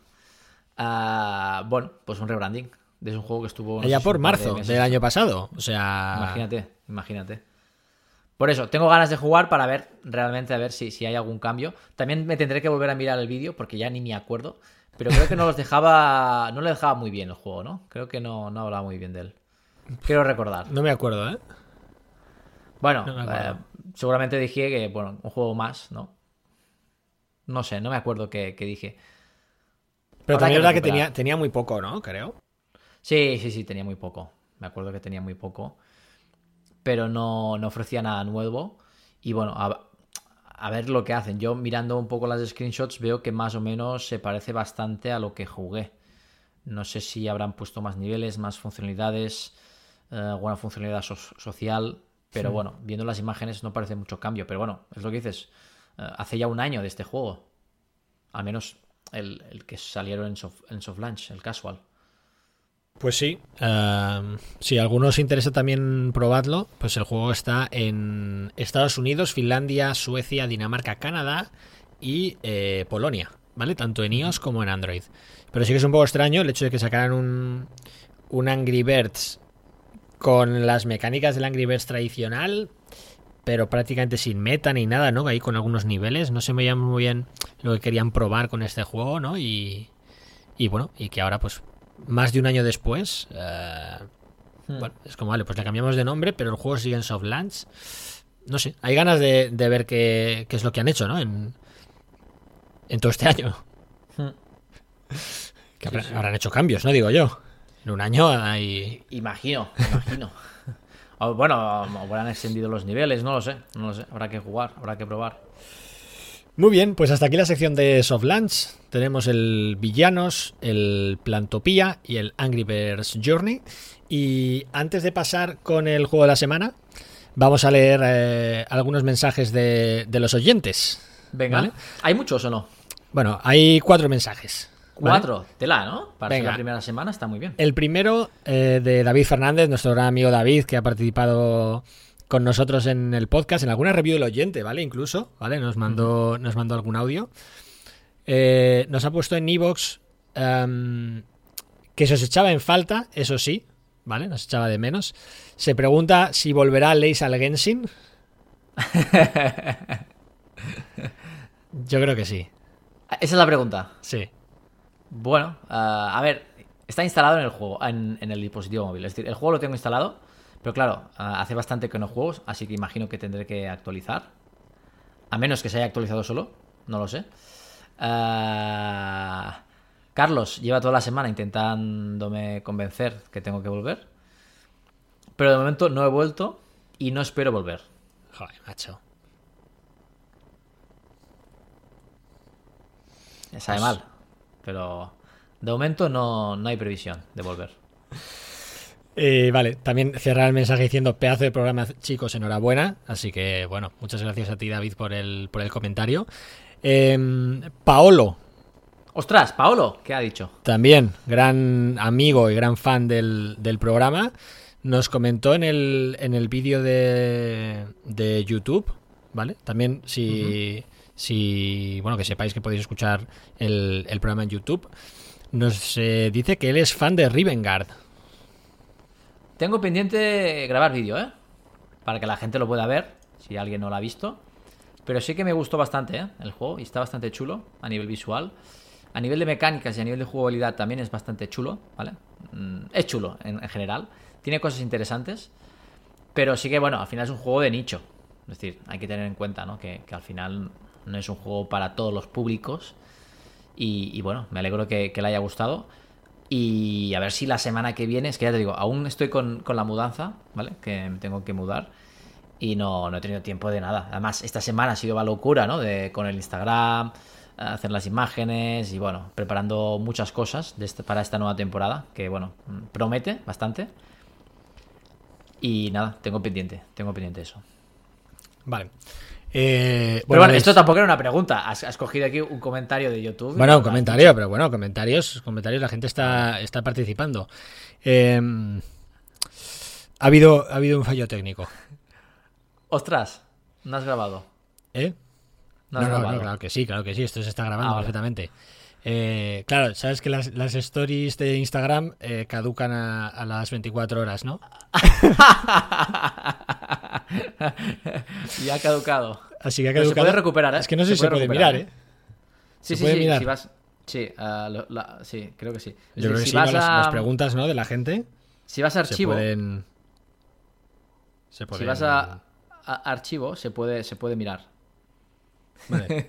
Ah, bueno, pues un rebranding. Es un juego que estuvo. ya por marzo del año pasado. O sea. Imagínate, imagínate. Por eso, tengo ganas de jugar para ver realmente a ver si, si hay algún cambio. También me tendré que volver a mirar el vídeo porque ya ni me acuerdo. Pero creo que no los dejaba. No le dejaba muy bien el juego, ¿no? Creo que no, no hablaba muy bien de él. Quiero recordar. No me acuerdo, ¿eh? Bueno, eh, seguramente dije que, bueno, un juego más, ¿no? No sé, no me acuerdo qué, dije. Pero también es verdad que tenía, tenía muy poco, ¿no? Creo. Sí, sí, sí, tenía muy poco. Me acuerdo que tenía muy poco pero no, ofrecía nada nuevo. Y bueno, a, ver lo que hacen. Yo mirando un poco las screenshots veo que más o menos se parece bastante a lo que jugué. No sé si habrán puesto más niveles, más funcionalidades, eh, alguna funcionalidad social, pero bueno, viendo las imágenes no parece mucho cambio. Pero bueno, es lo que dices. Eh, hace ya un año de este juego. Al menos el, que salieron en soft, en soft launch, el casual. Pues sí, uh, si a algunos os interesa también probarlo, pues el juego está en Estados Unidos, Finlandia, Suecia, Dinamarca, Canadá y eh, Polonia, ¿vale? Tanto en iOS como en Android. Pero sí que es un poco extraño el hecho de que sacaran un, un Angry Birds con las mecánicas del Angry Birds tradicional, pero prácticamente sin meta ni nada, ¿no? Ahí con algunos niveles. No se llama muy bien lo que querían probar con este juego, ¿no? Y, y bueno, y que ahora pues más de un año después, eh, hmm. bueno, es como, vale, pues le cambiamos de nombre, pero el juego sigue en soft launch. No sé, hay ganas de, ver qué, es lo que han hecho, ¿no? En, en todo este año. Hmm. Que habrán, hecho cambios, ¿no? Digo yo. En un año hay... Imagino, imagino. bueno, habrán extendido los niveles, no lo sé, no lo sé. Habrá que jugar, habrá que probar. Muy bien, pues hasta aquí la sección de Soft Launch. Tenemos el Villanos, el Plantopía y el Angry Birds Journey. Y antes de pasar con el juego de la semana, vamos a leer eh, algunos mensajes de, los oyentes. Venga, ¿hay muchos o no? Bueno, hay cuatro mensajes. Cuatro, tela, ¿no? Para la primera semana está muy bien. El primero eh, de David Fernández, nuestro gran amigo David, que ha participado con nosotros en el podcast, en alguna review del oyente, ¿vale? Incluso, ¿vale? Nos mandó, nos mandó algún audio. Eh, nos ha puesto en Evox em, que se os echaba en falta, eso sí, ¿vale? Nos echaba de menos. Se pregunta si volverá Leis al Genshin. Yo creo que sí. Esa es la pregunta. Sí. Bueno, ah, a ver, está instalado en el juego, en, en, el dispositivo móvil. Es decir, el juego lo tengo instalado, pero claro, hace bastante que no juego, así que imagino que tendré que actualizar. A menos que se haya actualizado solo, no lo sé. Ah, Carlos lleva toda la semana intentándome convencer que tengo que volver. Pero de momento no he vuelto y no espero volver. Joder, macho. Me sabe mal. Pero de momento no, no hay previsión de volver. Eh, vale, también cerrar el mensaje diciendo pedazo de programa, chicos, enhorabuena. Así que, bueno, muchas gracias a ti, David, por el, por el comentario. Eh, Paolo. Ostras, Paolo, ¿qué ha dicho? También, gran amigo y gran fan del, del programa. Nos comentó en el, en el vídeo de, de YouTube, ¿vale? También si, si, bueno, que sepáis que podéis escuchar el, el programa en YouTube. Nos eh, dice que él es fan de Rivengard. Tengo pendiente grabar vídeo, ¿eh? Para que la gente lo pueda ver, si alguien no lo ha visto. Pero sí que me gustó bastante, ¿eh? El juego, y está bastante chulo a nivel visual. A nivel de mecánicas y a nivel de jugabilidad también es bastante chulo, ¿vale? Mm, es chulo en, en general. Tiene cosas interesantes. Pero sí que, bueno, al final es un juego de nicho. Es decir, hay que tener en cuenta, ¿no? Que, al final no es un juego para todos los públicos. Y, bueno, me alegro que, le haya gustado. Y a ver si la semana que viene, es que ya te digo, aún estoy con, con la mudanza, ¿vale? Que me tengo que mudar. Y no, no he tenido tiempo de nada. Además, esta semana ha sido la locura, ¿no? De, con el Instagram, hacer las imágenes y bueno, preparando muchas cosas este, para esta nueva temporada. Que bueno, promete bastante. Y nada, tengo pendiente, tengo pendiente eso. Vale. Eh, pero bueno, esto tampoco era una pregunta. Has, has, cogido aquí un comentario de YouTube. Bueno, un comentario, pero bueno, comentarios, comentarios, la gente está, está participando. Eh, ha, habido, ha habido un fallo técnico. Ostras, no has grabado. ¿Eh? No, no, no, claro que sí, claro que sí, esto se está grabando ah, perfectamente. Eh, claro, sabes que las, las stories de Instagram eh, caducan a, a, las 24 horas, ¿no? ya ha caducado. Así que ha caducado. se puede recuperar, ¿eh? Es que no sé si se, puede mirar, ¿eh? Sí, sí, sí. Mirar? Si vas... Sí, uh, lo, la... sí, creo que sí. Es Yo decir, creo que si sí, vas ¿no? a... las, preguntas, ¿no? De la gente. Si vas a archivo. Se pueden. Se pueden... Si vas a, a archivo, se puede, se puede mirar. Vale.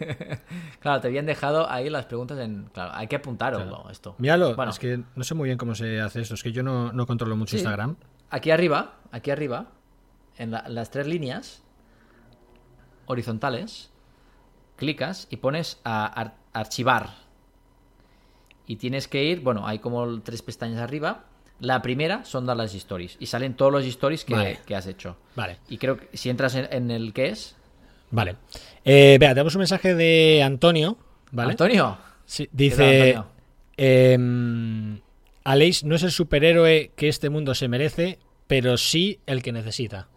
claro, te habían dejado ahí las preguntas en. Claro, hay que apuntarlo claro. esto. Míralo, bueno. es que no sé muy bien cómo se hace esto. Es que yo no, no controlo mucho sí. Instagram. Aquí arriba, aquí arriba, en la, las tres líneas horizontales, clicas y pones a ar archivar. Y tienes que ir, bueno, hay como tres pestañas arriba. La primera son dar las stories. Y salen todos los stories que, vale. que has hecho. Vale. Y creo que si entras en, en el que es, Vale. Eh, vea, tenemos un mensaje de Antonio. ¿vale? ¿Antonio? Sí, dice. Antonio? Eh, Aleix no es el superhéroe que este mundo se merece, pero sí el que necesita.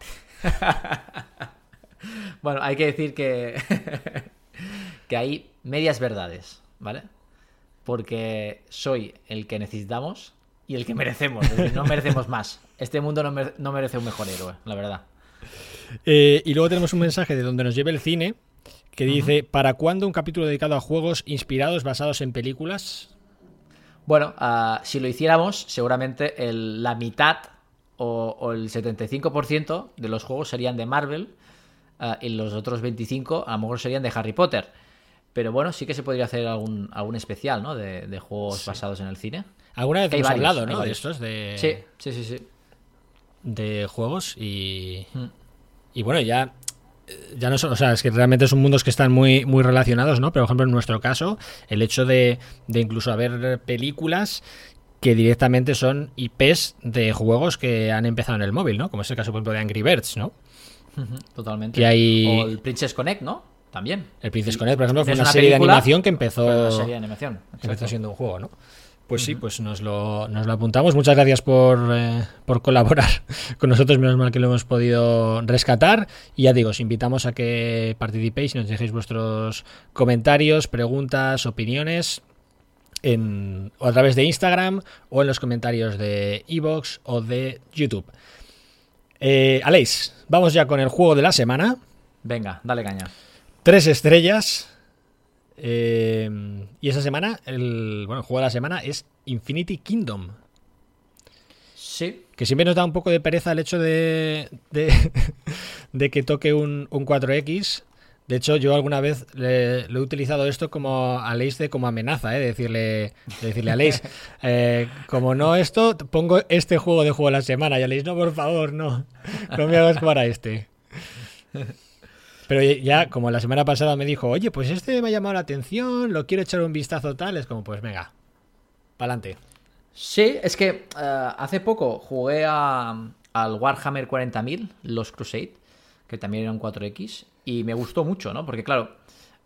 bueno, hay que decir que. que hay medias verdades, ¿vale? Porque soy el que necesitamos y el que merecemos. Es decir, no merecemos más. Este mundo no, no merece un mejor héroe, la verdad. Eh, y luego tenemos un mensaje de donde nos lleva el cine que dice: uh -huh. ¿Para cuándo un capítulo dedicado a juegos inspirados basados en películas? Bueno, uh, si lo hiciéramos, seguramente el, la mitad o, o, el 75% de los juegos serían de Marvel uh, y los otros 25 a lo mejor serían de Harry Potter. Pero bueno, sí que se podría hacer algún, algún especial, ¿no? De, de juegos sí. basados en el cine. Alguna vez hemos varios, hablado, ¿no? De estos, de... Sí, sí, sí, sí. De juegos y... Mm. Y bueno, ya ya no son, o sea, es que realmente son mundos que están muy, muy relacionados, ¿no? Pero, por ejemplo, en nuestro caso, el hecho de, de incluso haber películas que directamente son IPs de juegos que han empezado en el móvil, ¿no? Como es el caso, por ejemplo, de Angry Birds, ¿no? Totalmente. Que hay... O el Princess Connect, ¿no? También. El Princess Connect, por ejemplo, fue una, una, serie de animación que empezó... Una serie de animación. Exacto. Empezó siendo un juego, ¿no? Pues sí, pues nos lo, nos lo apuntamos. Muchas gracias por, eh, por colaborar con nosotros. Menos mal que lo hemos podido rescatar. Y ya digo, os invitamos a que participéis y nos dejéis vuestros comentarios, preguntas, opiniones. En, o a través de Instagram o en los comentarios de Evox o de YouTube. Eh, Aleix, vamos ya con el juego de la semana. Venga, dale caña. Tres estrellas. Eh, y esa semana, el, bueno, el juego de la semana es Infinity Kingdom. Sí. Que siempre nos da un poco de pereza el hecho de, de, de que toque un, un 4X. De hecho, yo alguna vez le, le he utilizado esto como a Leis de como amenaza, ¿eh? de decirle, de decirle a Leis, eh, como no esto, pongo este juego de juego de la semana. Y a Leis, no, por favor, no, no me hagas jugar a este. Pero ya, como la semana pasada me dijo, oye, pues este me ha llamado la atención, lo quiero echar un vistazo tal, es como, pues venga, pa'lante. Sí, es que eh, hace poco jugué a- al Warhammer 40.000, los Crusade, que también era un 4X, y me gustó mucho, ¿no? Porque claro,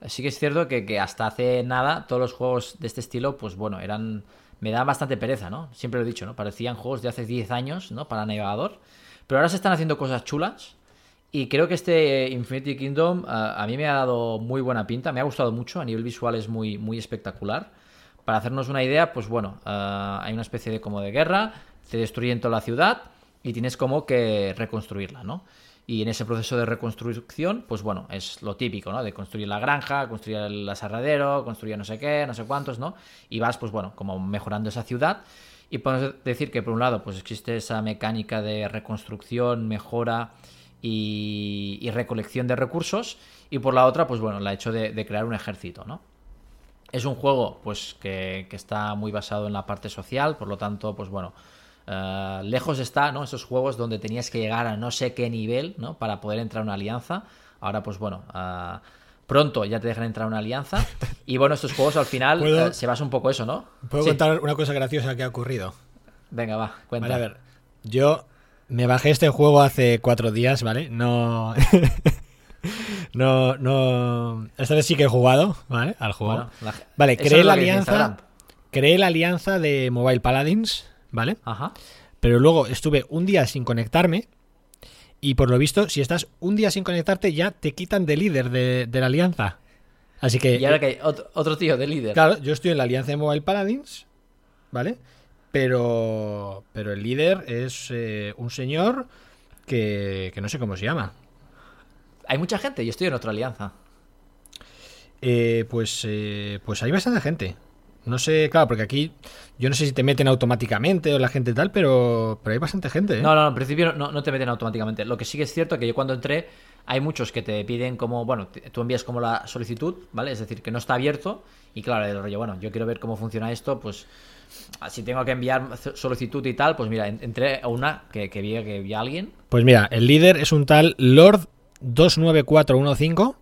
sí que es cierto que, que hasta hace nada todos los juegos de este estilo, pues bueno, eran... Me daban bastante pereza, ¿no? Siempre lo he dicho, ¿no? Parecían juegos de hace 10 años, ¿no? Para navegador. Pero ahora se están haciendo cosas chulas. Y creo que este Infinity Kingdom a, mí me ha dado muy buena pinta, me ha gustado mucho, a nivel visual es muy, muy espectacular. Para hacernos una idea, pues bueno, ah, hay una especie de como de guerra, te destruyen toda la ciudad y tienes como que reconstruirla, ¿no? Y en ese proceso de reconstrucción, pues bueno, es lo típico, ¿no? De construir la granja, construir el aserradero, construir no sé qué, no sé cuántos, ¿no? Y vas, pues bueno, como mejorando esa ciudad. Y podemos decir que por un lado, pues existe esa mecánica de reconstrucción, mejora y, recolección de recursos. Y por la otra, pues bueno, la hecho de, de crear un ejército, ¿no? Es un juego, pues, que, que está muy basado en la parte social, por lo tanto, pues bueno, eh, lejos está, ¿no? Esos juegos donde tenías que llegar a no sé qué nivel, ¿no? Para poder entrar a una alianza. Ahora, pues bueno, eh, pronto ya te dejan entrar a una alianza. Y bueno, estos juegos al final ¿Puedo- eh, se basa un poco eso, ¿no? ¿Puedo Sí. contar una cosa graciosa que ha ocurrido? Venga, va, cuenta. Vale, a ver. Yo me bajé este juego hace cuatro días, ¿vale? No. no, no. Esta vez sí que he jugado, ¿vale? Al juego. Bueno, la- Vale, creé la alianza. Creé la alianza de Mobile Paladins, ¿vale? Ajá. Pero luego estuve un día sin conectarme. Y por lo visto, si estás un día sin conectarte, ya te quitan de líder de, de la alianza. Así que. Y ahora que hay otro, otro tío de líder. Claro, yo estoy en la alianza de Mobile Paladins, ¿vale? Pero, pero el líder es eh, un señor que, que no sé cómo se llama. Hay mucha gente, yo estoy en otra alianza. Eh, pues, eh, pues hay bastante gente. No sé, claro, porque aquí yo no sé si te meten automáticamente o la gente tal, pero, pero hay bastante gente. ¿eh? No, no, no, en principio no, no te meten automáticamente. Lo que sí que es cierto que yo cuando entré, hay muchos que te piden como, bueno, tú envías como la solicitud, ¿vale? Es decir, que no está abierto. Y claro, el rollo, bueno, yo quiero ver cómo funciona esto, pues si tengo que enviar solicitud y tal, pues mira, en- entré a una que, que vi que vi a alguien. Pues mira, el líder es un tal Lord 29415,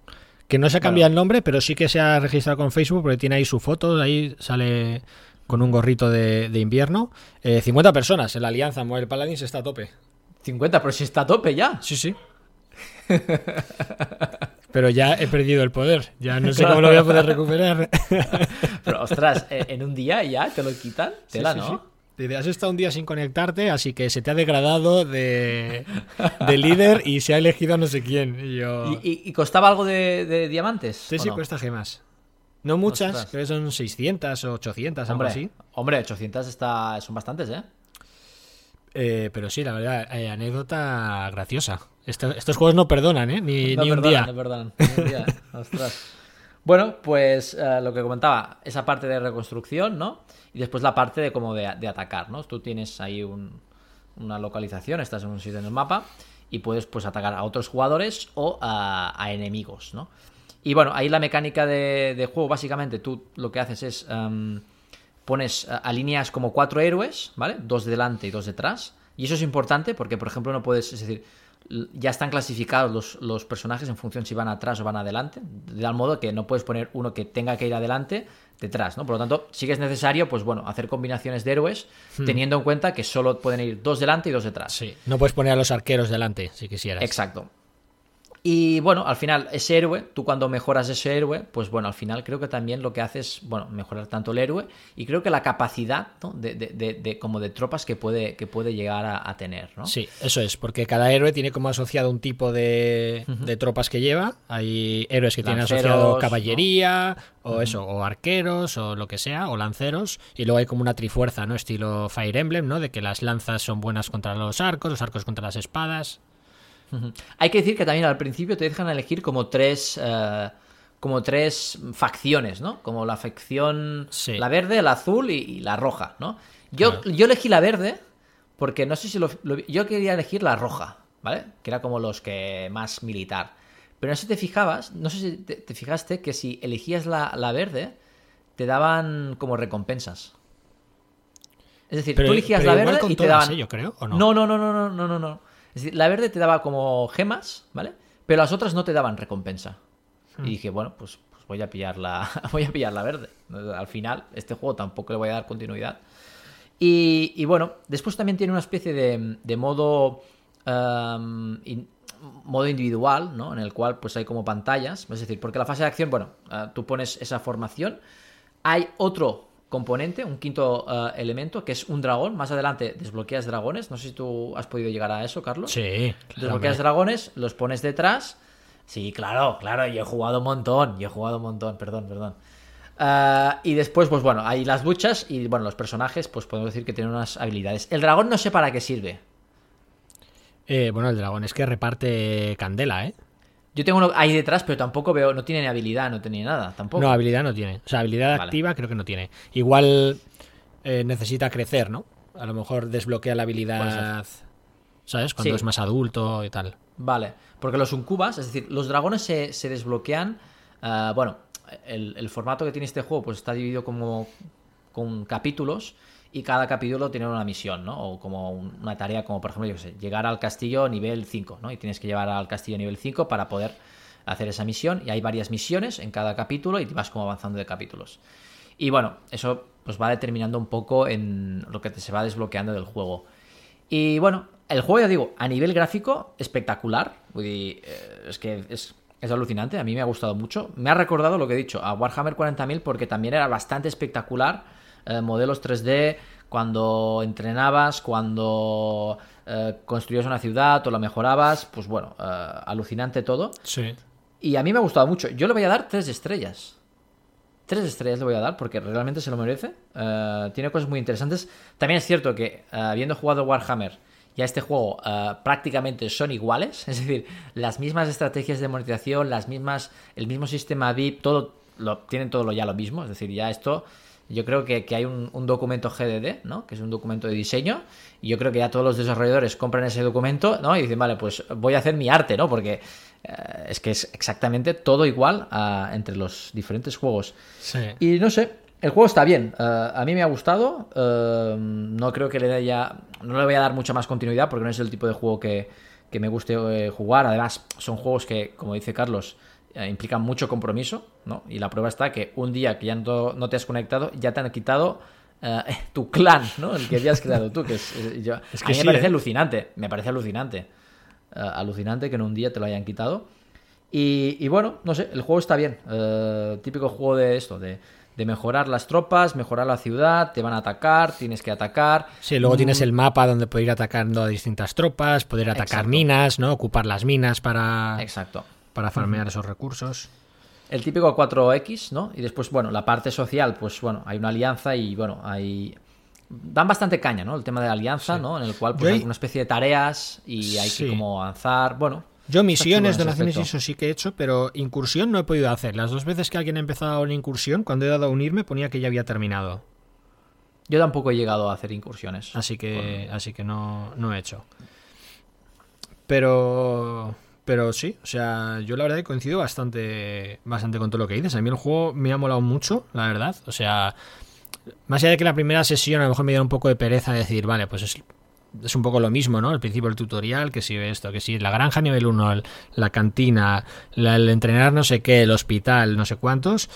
que no se ha cambiado el nombre, pero sí que se ha registrado con Facebook porque tiene ahí su foto, ahí sale con un gorrito de, de invierno. Eh, 50 personas en la alianza Mobile Paladins está a tope. 50, pero si está a tope ya. Sí, sí. Pero ya he perdido el poder, ya no sé cómo lo voy a poder recuperar. Pero ostras, eh, en un día ya te lo quitan. Sí, Tela, sí, ¿no? sí. Dice, has estado un día sin conectarte, así que se te ha degradado de, de líder y se ha elegido a no sé quién. Y yo... ¿Y, y- y costaba algo de, de diamantes? Sí, sí, no? cuesta gemas. No muchas, Ostras. creo que son 600 o 800, algo Hombre, así. hombre, 800 está, son bastantes, ¿eh? Eh, pero sí, la verdad, eh, anécdota graciosa. Esto- estos juegos no perdonan, ¿eh? Ni, No ni un día. no perdonan, ni un día, ¿eh? Ostras. Bueno, pues eh, lo que comentaba, esa parte de reconstrucción, ¿no? Y después la parte de como de, atacar, ¿no? Tú tienes ahí un- una localización, estás en un sitio en el mapa y puedes pues atacar a otros jugadores o a, a enemigos, ¿no? Y bueno, ahí la mecánica de, juego, básicamente, tú lo que haces es em, pones, eh, alineas como cuatro héroes, ¿vale? Dos delante y dos detrás. Y eso es importante porque, por ejemplo, no puedes, es decir, ya están clasificados los, los personajes en función si van atrás o van adelante, de tal modo que no puedes poner uno que tenga que ir adelante detrás, ¿no? Por lo tanto, sí que es necesario, pues bueno, hacer combinaciones de héroes, teniendo en cuenta que solo pueden ir dos delante y dos detrás. Sí, no puedes poner a los arqueros delante, si quisieras. Exacto. Y bueno, al final, ese héroe, tú cuando mejoras ese héroe, pues bueno, al final creo que también lo que hace es, bueno, mejorar tanto el héroe y creo que la capacidad ¿no? de, de, de, como de tropas que puede, que puede llegar a, a, tener, ¿no? Sí, eso es, porque cada héroe tiene como asociado un tipo de, uh -huh. tropas que lleva. Hay héroes que lanceros, tienen asociado caballería, ¿no? o uh -huh. eso, o arqueros, o lo que sea, o lanceros, y luego hay como una trifuerza, ¿no? Estilo Fire Emblem, ¿no? De que las lanzas son buenas contra los arcos, los arcos contra las espadas. Hay que decir que también al principio te dejan elegir como tres. Uh, como tres facciones, ¿no? Como la facción. Sí. La verde, la azul y, y la roja, ¿no? Yo, claro. yo, elegí la verde porque no sé si lo, lo, Yo quería elegir la roja, ¿vale? Que era como los que más militar. Pero no sé si te fijabas, no sé si te, te fijaste que si elegías la, la, verde, te daban como recompensas. Es decir, pero, tú elegías la verde y te daban. ¿eh? creo, ¿o no? No, no, no, no, no, no, no. Es decir, la verde te daba como gemas, ¿vale? Pero las otras no te daban recompensa. Hmm. Y dije, bueno, pues, pues, voy a pillar la. voy a pillar la verde. Al final, este juego tampoco le voy a dar continuidad. Y, y bueno, después también tiene una especie de, de modo. Um, in, modo individual, ¿no? En el cual pues hay como pantallas. Es decir, porque la fase de acción, bueno, uh, tú pones esa formación. Hay otro componente, un quinto uh, elemento, que es un dragón. Más adelante desbloqueas dragones. No sé si tú has podido llegar a eso, Carlos. Sí. Desbloqueas dragones, los pones detrás. Sí, claro, claro, yo he jugado un montón. Yo he jugado un montón, perdón, perdón. Uh, y después, pues bueno, hay las luchas y bueno, los personajes, pues podemos decir que tienen unas habilidades. El dragón no sé para qué sirve. Eh, bueno, el dragón es que reparte candela, ¿eh? Yo tengo uno ahí detrás, pero tampoco veo, no tiene ni habilidad, no tiene nada, tampoco. No, habilidad no tiene. O sea, habilidad vale. activa creo que no tiene. Igual eh, necesita crecer, ¿no? A lo mejor desbloquea la habilidad, ¿sabes? Cuando sí. es más adulto y tal. Vale, porque los uncubas, es decir, los dragones se, se desbloquean, uh, bueno, el, el, formato que tiene este juego pues está dividido como con capítulos y cada capítulo tiene una misión, ¿no? O como una tarea, como por ejemplo, yo sé, llegar al castillo nivel 5, ¿no? Y tienes que llevar al castillo nivel 5 para poder hacer esa misión. Y hay varias misiones en cada capítulo y vas como avanzando de capítulos. Y bueno, eso pues va determinando un poco en lo que se va desbloqueando del juego. Y bueno, el juego, ya digo, a nivel gráfico, espectacular. Es que es, es alucinante, a mí me ha gustado mucho. Me ha recordado lo que he dicho, a Warhammer 40.000 porque también era bastante espectacular eh, modelos 3D, cuando entrenabas, cuando eh, construías una ciudad o la mejorabas, pues bueno, eh, alucinante todo. Sí. Y a mí me ha gustado mucho. Yo le voy a dar tres estrellas. Tres estrellas le voy a dar porque realmente se lo merece. tiene cosas muy interesantes. También es cierto que habiendo jugado Warhammer y a este juego uh, prácticamente son iguales, es decir, las mismas estrategias de monetización, las mismas, el mismo sistema VIP, todo lo, tienen todo lo ya lo mismo, es decir, ya esto yo creo que, que hay un, un, documento GDD, ¿no? Que es un documento de diseño. Y yo creo que ya todos los desarrolladores compran ese documento, ¿no? Y dicen, vale, pues voy a hacer mi arte, ¿no? Porque eh, es que es exactamente todo igual a, entre los diferentes juegos. Sí. Y no sé, el juego está bien. Uh, a mí me ha gustado. Uh, no creo que le dé ya. No le voy a dar mucha más continuidad porque no es el tipo de juego que, que me guste eh, jugar. Además, son juegos que, como dice Carlos, eh, implican mucho compromiso, ¿no? Y la prueba está que un día que ya no, no te has conectado, ya te han quitado uh, tu clan, ¿no? El que habías creado tú, que es, eh, yo, es que a mí sí, me parece ¿eh? alucinante, me parece alucinante. Uh, alucinante que en un día te lo hayan quitado. Y, y bueno, no sé, el juego está bien. Uh, típico juego de esto, de, de, mejorar las tropas, mejorar la ciudad, te van a atacar, tienes que atacar. Sí, luego mm. tienes el mapa donde poder ir atacando a distintas tropas, poder atacar Exacto. minas, ¿no? Ocupar las minas para. Exacto para farmear esos recursos. El típico 4X, ¿no? Y después, bueno, la parte social, pues bueno, hay una alianza y bueno, hay. Dan bastante caña, ¿no? El tema de la alianza, sí. ¿no? En el cual pues, hay... hay una especie de tareas y hay sí. que como avanzar. Bueno, yo misiones, donaciones y eso sí que he hecho, pero incursión no he podido hacer. Las dos veces que alguien ha empezado una incursión, cuando he dado a unirme ponía que ya había terminado. Yo tampoco he llegado a hacer incursiones. Así que, bueno. así que no, no he hecho. Pero pero sí, o sea, yo la verdad he coincido bastante, bastante con todo lo que dices. A mí el juego me ha molado mucho, la verdad. O sea, más allá de que la primera sesión a lo mejor me dio un poco de pereza de decir, vale, pues es, es un poco lo mismo, ¿no? El principio del tutorial, que si esto, que si la granja nivel 1, la cantina, la, el entrenar no sé qué, el hospital, no sé cuántos.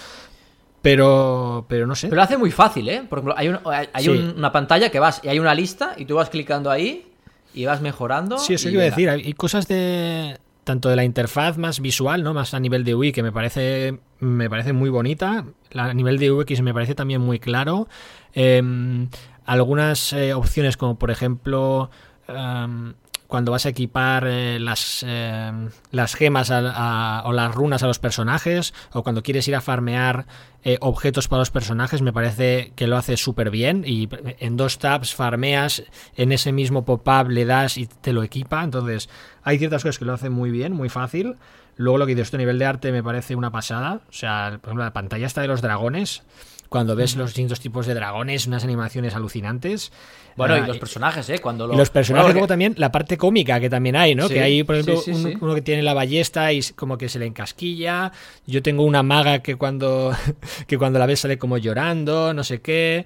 Pero, pero no sé. Pero lo hace muy fácil, ¿eh? Por ejemplo, hay, un, hay, hay sí. un, una pantalla que vas y hay una lista y tú vas clicando ahí y vas mejorando. Sí, eso iba a decir. Hay cosas de, tanto de la interfaz más visual, ¿no? Más a nivel de UI, que me parece, me parece muy bonita. A nivel de UX me parece también muy claro. Em, algunas eh, opciones como por ejemplo em, cuando vas a equipar eh, las, em, las gemas o las runas a los personajes o cuando quieres ir a farmear eh, objetos para los personajes me parece que lo hace súper bien y en dos tabs farmeas en ese mismo pop-up le das y te lo equipa. Entonces hay ciertas cosas que lo hacen muy bien muy fácil. Luego lo que dices a nivel de arte me parece una pasada. O sea por ejemplo la pantalla está de los dragones cuando ves los distintos tipos de dragones, unas animaciones alucinantes. Bueno, y Ah, los personajes, ¿eh? Cuando lo... y los personajes, Bueno, luego también la parte cómica que también hay, ¿no? Sí, que hay, por ejemplo, sí, sí, un- sí. uno que tiene la ballesta y como que se le encasquilla. Yo tengo una maga que cuando, que cuando la ves sale como llorando, no sé qué.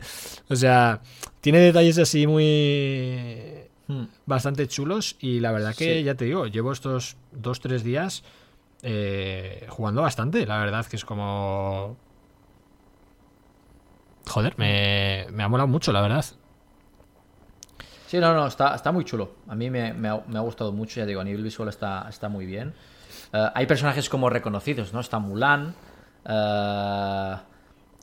O sea, tiene detalles así muy Hmm. bastante chulos y la verdad que ya te digo, llevo estos dos, tres días eh, jugando bastante. La verdad que es como... Joder, me, ha molado mucho, la verdad. Sí, no, no, está, muy chulo. A mí me, ha, gustado mucho, ya digo, a nivel visual está, muy bien. Eh, hay personajes como reconocidos, ¿no? Está Mulan, eh,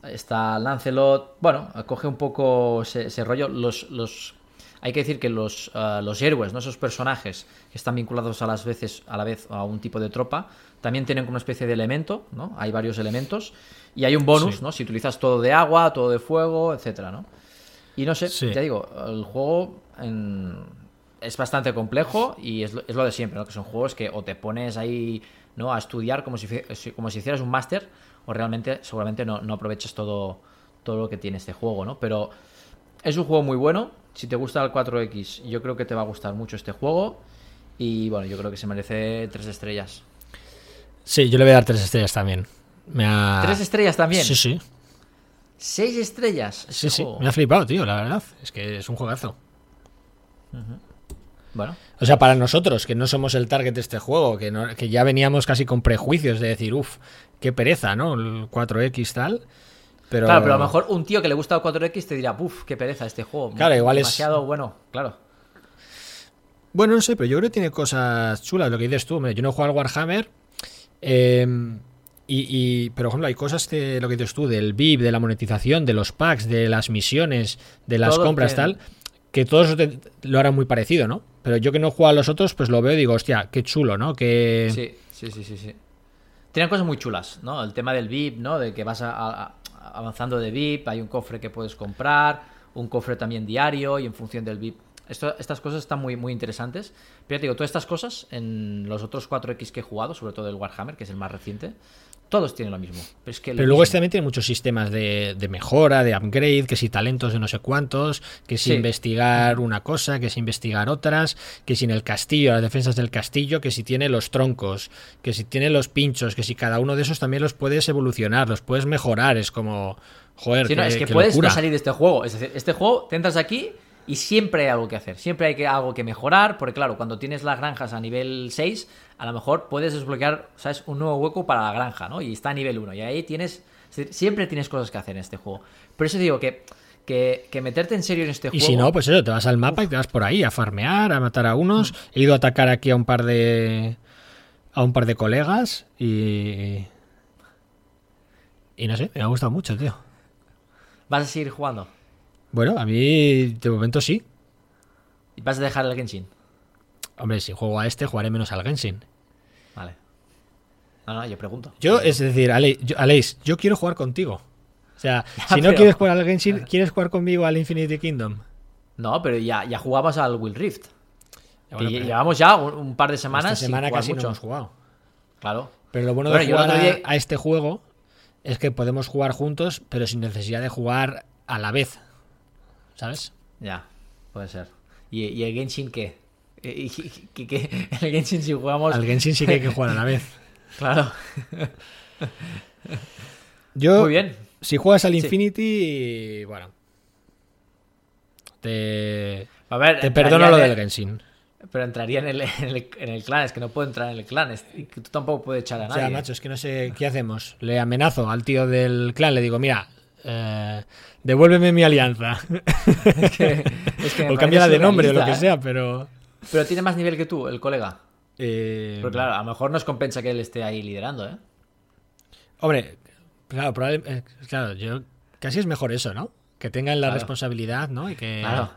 está Lancelot. Bueno, coge un poco ese, rollo. Los, los, hay que decir que los, los héroes, ¿no? Esos personajes que están vinculados a las veces, a la vez a un tipo de tropa, también tienen como una especie de elemento, ¿no? Hay varios elementos. Y hay un bonus, Sí. ¿no? Si utilizas todo de agua, todo de fuego, etcétera, ¿no? Y no sé, Sí. ya digo, el juego en- es bastante complejo y es lo, es lo de siempre, ¿no? Que son juegos que o te pones ahí ¿no? a estudiar como si- como si hicieras un máster o realmente seguramente no, no aprovechas todo, todo lo que tiene este juego, ¿no? Pero es un juego muy bueno. Si te gusta el 4X, yo creo que te va a gustar mucho este juego. Y bueno, yo creo que se merece tres estrellas. Sí, yo le voy a dar tres estrellas también. Me ha... ¿Tres estrellas también? Sí, sí. ¿Seis estrellas? Sí, este sí. juego. Me ha flipado, tío, la verdad. Es que es un juegazo. Bueno, O sea, para nosotros, que no somos el target de este juego, que, no- que ya veníamos casi con prejuicios de decir, uff, qué pereza, ¿no? El 4X tal. Pero... Claro, pero a lo mejor un tío que le gusta el 4X te dirá, puf, qué pereza este juego. Claro, igual es- Demasiado bueno, claro. Bueno, no sé, pero yo creo que tiene cosas chulas, lo que dices tú. Hombre, yo no he jugado al Warhammer. eh, y, y- pero, por ejemplo, hay cosas que lo que dices tú, del VIP, de la monetización, de los packs, de las misiones, de las compras, tal, que todos lo harán muy parecido, ¿no? Pero yo que no he jugado a los otros, pues lo veo y digo, hostia, qué chulo, ¿no? Que... Sí, sí, sí, sí, sí. Tienen cosas muy chulas, ¿no? El tema del VIP, ¿no? De que vas a- a- a- avanzando de VIP, hay un cofre que puedes comprar, un cofre también diario y en función del VIP. Esto- estas cosas están muy, muy interesantes. Pero ya te digo, todas estas cosas en los otros 4X que he jugado, sobre todo el Warhammer, que es el más reciente, todos tienen lo mismo. Pero, es que lo Pero luego mismo. este también tiene muchos sistemas de, de mejora, de upgrade, que si talentos de no sé cuántos, que si Sí. investigar una cosa, que si investigar otras, que si en el castillo, las defensas del castillo, que si tiene los troncos, que si tiene los pinchos, que si cada uno de esos también los puedes evolucionar, los puedes mejorar, es como, joder, Sí, no, qué- es que puedes locura. no salir de este juego. Es decir, este juego te entras aquí y siempre hay algo que hacer. Siempre hay que, algo que mejorar. Porque, claro, cuando tienes las granjas a nivel 6, a lo mejor puedes desbloquear ¿sabes? un nuevo hueco para la granja, ¿no? Y está a nivel 1. Y ahí tienes. Siempre tienes cosas que hacer en este juego. Por eso digo que, que, que meterte en serio en este Y juego. si no, pues eso, te vas al mapa y te vas por ahí a farmear, a matar a unos. He ido a atacar aquí a un par de. a un par de colegas y. Y no sé, me ha gustado mucho, tío. Vas a seguir jugando. Bueno, a mí de momento sí. Y vas a dejar el Genshin. Hombre, si juego a este, jugaré menos al Genshin. Vale. No, no, yo pregunto. Yo, es decir, Ale- yo- Aleix, yo quiero jugar contigo. O sea, si no pero- quieres jugar al Genshin, ¿quieres jugar conmigo al Infinity Kingdom? No, pero ya, ya jugabas al Will Rift. Ya, bueno, Y pero llevamos ya un, un par de semanas. esta sin semana jugar casi no mucho. hemos jugado. Claro. Pero lo bueno, Bueno, de jugar a este juego es que podemos jugar juntos, pero sin necesidad de jugar a la vez. ¿Sabes? Ya, puede ser. ¿Y, y el Genshin qué? ¿Y- y- y- qué- El Genshin si jugamos... Al Genshin sí que hay que jugar a la vez. Claro. Yo, Muy bien. si juegas al Sí. Infinity, bueno. Te, A ver, te perdono lo del el- Genshin. Pero entraría en el, en, el, en el clan. Es que no puedo entrar en el clan. es- y tú tampoco puedes echar a O nadie. sea, macho, es que no sé qué hacemos. Le amenazo al tío del clan, le digo, mira, eh, devuélveme mi alianza. Es que- es que o cámbiala de nombre o lo que surrealista, ¿eh? sea, pero... Pero tiene más nivel que tú, el colega. Eh, Pero claro, a lo mejor nos compensa que él esté ahí liderando, ¿eh? Hombre, claro, probable- eh, claro, yo casi es mejor eso, ¿no? Que tengan la Claro. responsabilidad, ¿no? Y que Claro.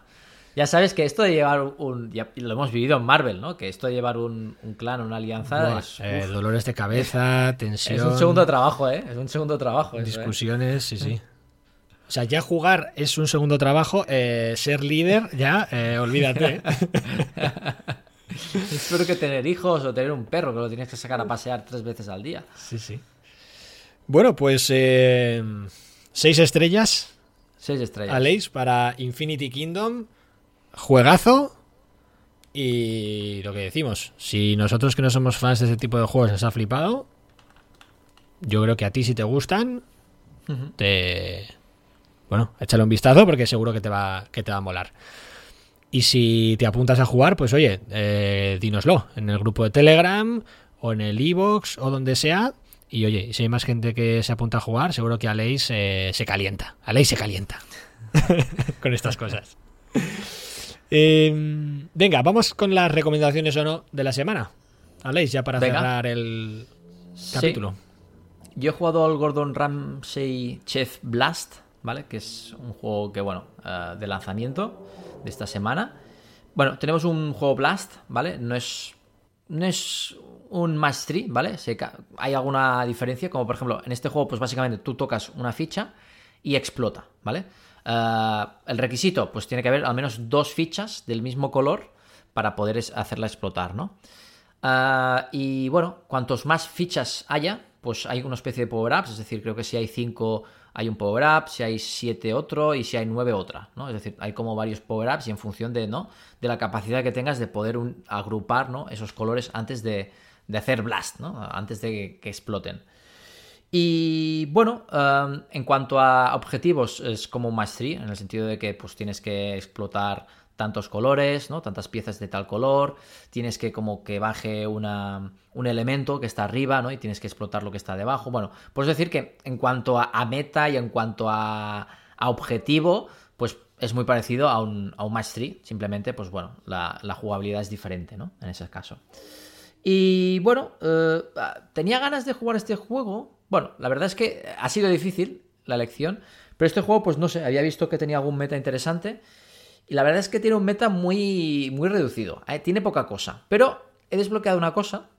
Ya sabes que esto de llevar un. ya lo hemos vivido en Marvel, ¿no? Que esto de llevar un, un clan, una alianza. Buah, es, eh, dolores de cabeza, tensión, es un segundo trabajo, ¿eh? Es un segundo trabajo. eso, ¿eh? discusiones, sí, sí. O sea, ya jugar es un segundo trabajo, eh, ser líder, ya, eh, olvídate. ¿eh? Es peor que tener hijos o tener un perro que lo tienes que sacar a pasear tres veces al día. Sí, sí. Bueno, pues eh, seis estrellas, Seis estrellas. Aleix, para Infinity Kingdom. Juegazo. Y lo que decimos, si nosotros que no somos fans de ese tipo de juegos nos ha flipado, yo creo que a ti si te gustan, te... Bueno, échale un vistazo porque seguro que te va, que te va a molar. Y si te apuntas a jugar, pues oye, eh, dínoslo en el grupo de Telegram o en el iBox o donde sea. Y oye, si hay más gente que se apunta a jugar, seguro que Aleix eh, se calienta. Aleix se calienta con estas cosas. Eh, venga, vamos con las recomendaciones o no de la semana. Aleix, ya para Venga. cerrar el Sí. capítulo. Yo he jugado al Gordon Ramsay Chef Blast, ¿vale? Que es un juego que, bueno, eh, de lanzamiento de esta semana. Bueno, tenemos un juego Blast, ¿vale? No es, no es un match 3, ¿vale? Hay alguna diferencia, como por ejemplo, en este juego, pues básicamente tú tocas una ficha y explota, ¿vale? Eh, el requisito, pues tiene que haber al menos dos fichas del mismo color para poder hacerla explotar, ¿no? Ah, y bueno, cuantos más fichas haya, pues hay una especie de power-ups, es decir, creo que si hay 5 hay un power-up, si hay 7 otro y si hay 9 otra, ¿no? Es decir, hay como varios power-ups y en función de, ¿no? de la capacidad que tengas de poder agrupar ¿no? esos colores antes de, de hacer blast, ¿no? antes de que, exploten. Y bueno, um, en cuanto a objetivos, es como un 3, en el sentido de que pues tienes que explotar tantos colores, ¿no? Tantas piezas de tal color, tienes que como que baje una, un elemento que está arriba, ¿no? Y tienes que explotar lo que está debajo. Bueno, pues decir que en cuanto a, a meta y en cuanto a, a objetivo, pues es muy parecido a un, a un match 3, simplemente, pues bueno, la, la jugabilidad es diferente, ¿no? En ese caso. Y bueno, eh, tenía ganas de jugar este juego. Bueno, la verdad es que ha sido difícil la elección, pero este juego, pues no sé, había visto que tenía algún meta interesante. Y la verdad es que tiene un meta muy, muy reducido. eh, Tiene poca cosa. Pero he desbloqueado una cosa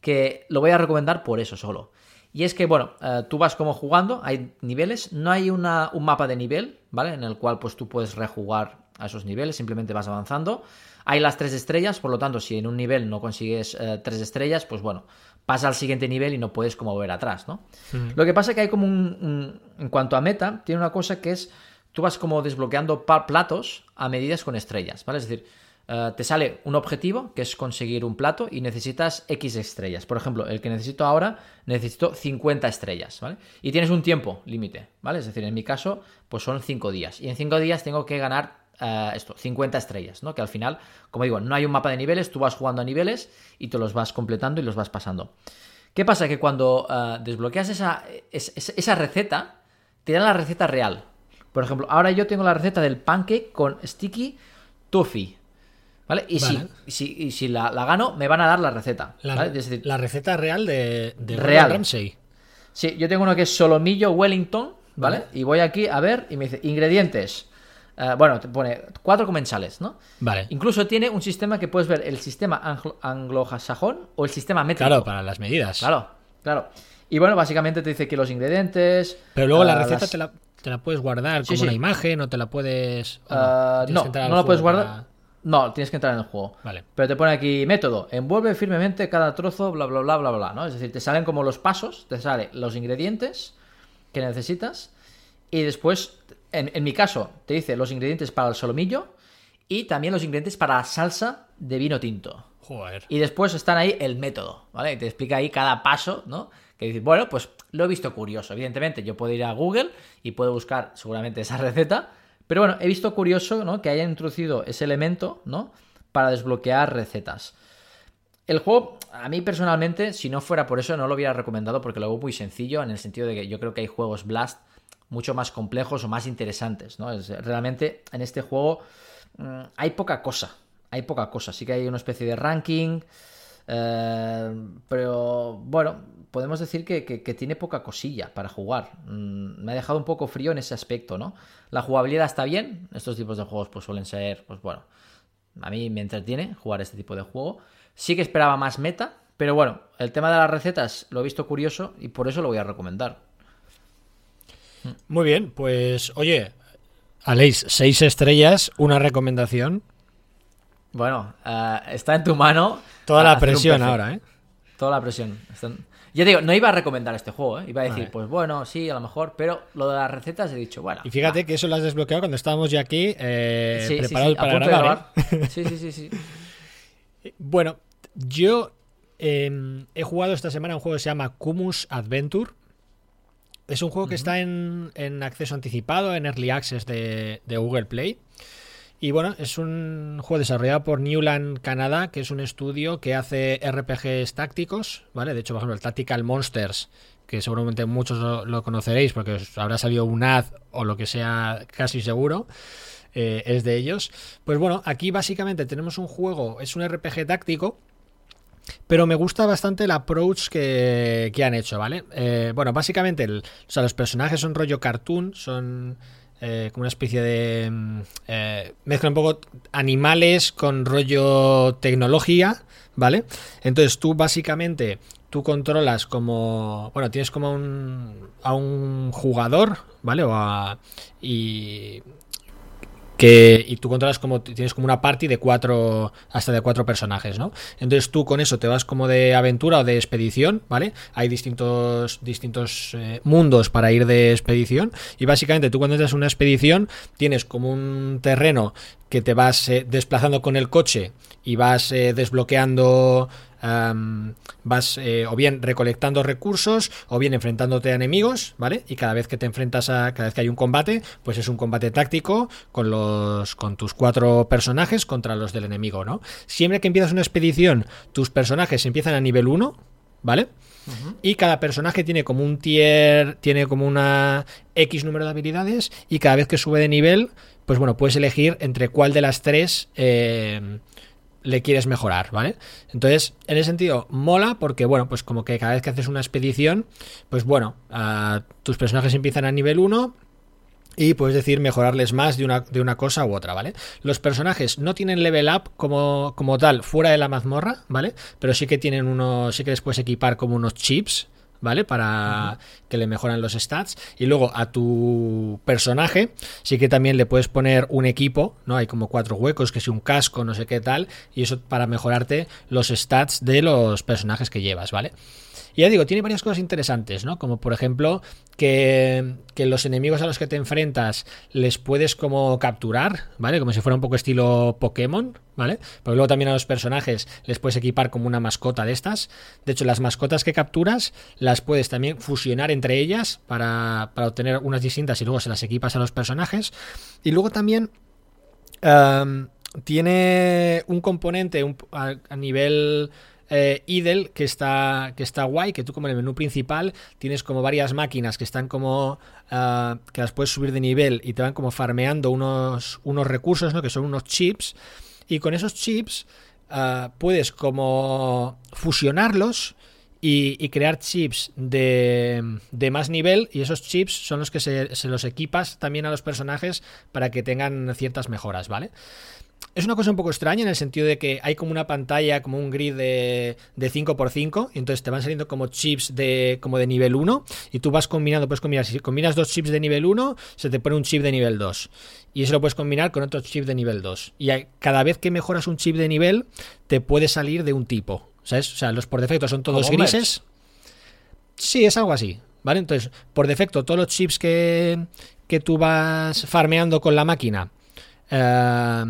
que lo voy a recomendar por eso solo. Y es que, bueno, eh, tú vas como jugando, hay niveles, no hay una, un mapa de nivel, ¿vale? En el cual pues tú puedes rejugar a esos niveles, simplemente vas avanzando. Hay las tres estrellas, por lo tanto, si en un nivel no consigues eh, tres estrellas, pues bueno, pasa al siguiente nivel y no puedes como volver atrás, ¿no? Lo que pasa es que hay como un, un- En cuanto a meta, tiene una cosa que es... Tú vas como desbloqueando platos a medidas con estrellas, ¿vale? Es decir, eh, te sale un objetivo que es conseguir un plato y necesitas X estrellas. Por ejemplo, el que necesito ahora, necesito 50 estrellas, ¿vale? Y tienes un tiempo límite, ¿vale? Es decir, en mi caso, pues son 5 días. Y en 5 días tengo que ganar eh, esto, 50 estrellas, ¿no? Que al final, como digo, no hay un mapa de niveles, tú vas jugando a niveles y te los vas completando y los vas pasando. ¿Qué pasa? Que cuando eh, desbloqueas esa, es- es- esa receta, te dan la receta real. Por ejemplo, ahora yo tengo la receta del pancake con sticky toffee. ¿Vale? Y Vale. si, si, si la, la gano, me van a dar la receta. La, ¿vale? Es decir, la receta real de, de Real. Ramsay. Sí, yo tengo uno que es solomillo Wellington, ¿vale? Y voy aquí a ver y me dice ingredientes. Eh, bueno, te pone cuatro comensales, ¿no? Vale. Incluso tiene un sistema que puedes ver el sistema anglo- anglosajón o el sistema métrico. Claro, para las medidas. Claro, claro. Y bueno, básicamente te dice que los ingredientes. Pero luego la ah, receta las- te, la, te la puedes guardar Sí, como sí. una imagen o te la puedes... ah, no, al no la puedes guardar. para- No, tienes que entrar en el juego. Vale. Pero te pone aquí método, envuelve firmemente cada trozo, bla, bla, bla, bla, bla, ¿no? Es decir, te salen como los pasos, te salen los ingredientes que necesitas y después, en, en mi caso, te dice los ingredientes para el solomillo y también los ingredientes para la salsa de vino tinto. Joder. Y después están ahí el método, ¿vale? Y te explica ahí cada paso, ¿no? Que dices, bueno, pues lo he visto curioso. Evidentemente, yo puedo ir a Google y puedo buscar seguramente esa receta. Pero bueno, he visto curioso, ¿no? Que hayan introducido ese elemento, ¿no? Para desbloquear recetas. El juego, a mí personalmente, si no fuera por eso, no lo hubiera recomendado porque lo hago muy sencillo, en el sentido de que yo creo que hay juegos Blast mucho más complejos o más interesantes, ¿no? Es, realmente en este juego mm, hay poca cosa, hay poca cosa. Sí que hay una especie de ranking, Eh, pero bueno, podemos decir que, tiene poca cosilla para jugar. Mm, me ha dejado un poco frío en ese aspecto, ¿no? La jugabilidad está bien. Estos tipos de juegos pues suelen ser, pues bueno, a mí me entretiene jugar este tipo de juego. Sí que esperaba más meta, pero bueno, el tema de las recetas lo he visto curioso y por eso lo voy a recomendar. Muy bien, pues oye, Aleix, seis estrellas, una recomendación. Bueno, eh, está en tu mano. Toda la presión ahora, ¿eh? Toda la presión. Ya digo, no iba a recomendar este juego, ¿eh? Iba a decir, pues bueno, sí, a lo mejor, pero lo de las recetas he dicho, bueno. Y fíjate que eso lo has desbloqueado cuando estábamos ya aquí eh, preparados para grabar. ¿eh? Sí, sí, sí, sí. bueno, yo em, he jugado esta semana un juego que se llama Kumus Adventure. Es un juego que está en, acceso anticipado, en Early Access de, de Google Play. Y bueno, es un juego desarrollado por Newland Canadá, que es un estudio que hace RPGs tácticos, ¿vale? De hecho, por ejemplo, el Tactical Monsters, que seguramente muchos lo, conoceréis porque os habrá salido un ad o lo que sea casi seguro. Eh, es de ellos. Pues bueno, aquí básicamente tenemos un juego, es un RPG táctico, pero me gusta bastante el approach que, han hecho, ¿vale? Eh, bueno, básicamente o sea, los personajes son rollo cartoon, son eh, como una especie de... Mm, eh, mezcla un poco animales con rollo tecnología, ¿vale? Entonces tú básicamente, tú controlas como... Bueno, tienes como un, a un jugador, ¿vale? O a, y que y tú controlas como tienes como una party de cuatro hasta de cuatro personajes, ¿no? Entonces tú con eso te vas como de aventura o de expedición, ¿vale? Hay distintos distintos eh, mundos para ir de expedición y básicamente tú cuando entras en una expedición tienes como un terreno que te vas eh, desplazando con el coche y vas eh, desbloqueando vas eh, o bien recolectando recursos o bien enfrentándote a enemigos, ¿vale? Y cada vez que te enfrentas a cada vez que hay un combate, pues es un combate táctico con los con tus cuatro personajes contra los del enemigo, ¿no? Siempre que empiezas una expedición, tus personajes empiezan a nivel 1, ¿vale? Y cada personaje tiene como un tier, tiene como una X número de habilidades y cada vez que sube de nivel, pues bueno, puedes elegir entre cuál de las tres eh, le quieres mejorar, ¿vale? Entonces, en ese sentido, mola porque, bueno, pues como que cada vez que haces una expedición, pues bueno, tus personajes empiezan a nivel 1 y puedes decir mejorarles más de una, de una cosa u otra, ¿vale? Los personajes no tienen level up como, como tal fuera de la mazmorra, ¿vale? Pero sí que tienen unos, sí que les puedes equipar como unos chips, ¿vale? Para que le mejoran los stats. Y luego a tu personaje sí que también le puedes poner un equipo, ¿no? Hay como cuatro huecos, que si un casco, no sé qué tal, y eso para mejorarte los stats de los personajes que llevas, ¿vale? Y ya digo, tiene varias cosas interesantes, ¿no? Como por ejemplo que, los enemigos a los que te enfrentas les puedes como capturar, ¿vale? Como si fuera un poco estilo Pokémon, ¿vale? Pero luego también a los personajes les puedes equipar como una mascota de estas. De hecho, las mascotas que capturas las puedes también fusionar entre ellas para, obtener unas distintas y luego se las equipas a los personajes. Y luego también... tiene un componente a nivel eh, idle que está, que está guay, que tú como en el menú principal tienes como varias máquinas que están como... Ah, que las puedes subir de nivel y te van como farmeando unos, unos recursos, ¿no? Que son unos chips. Y con esos chips ah, puedes como fusionarlos y, crear chips de, de, más nivel y esos chips son los que se, se, los equipas también a los personajes para que tengan ciertas mejoras, ¿vale? Es una cosa un poco extraña en el sentido de que hay como una pantalla, como un grid de, de 5x5, y entonces te van saliendo como chips de, como de nivel 1, y tú vas combinando, puedes combinar, si combinas dos chips de nivel 1, se te pone un chip de nivel 2, y eso lo puedes combinar con otro chip de nivel 2, y cada vez que mejoras un chip de nivel, te puede salir de un tipo, ¿sabes? O sea, los por defecto son todos grises. Sí, es algo así, ¿vale? Entonces, por defecto, todos los chips que, que tú vas farmeando con la máquina, eh,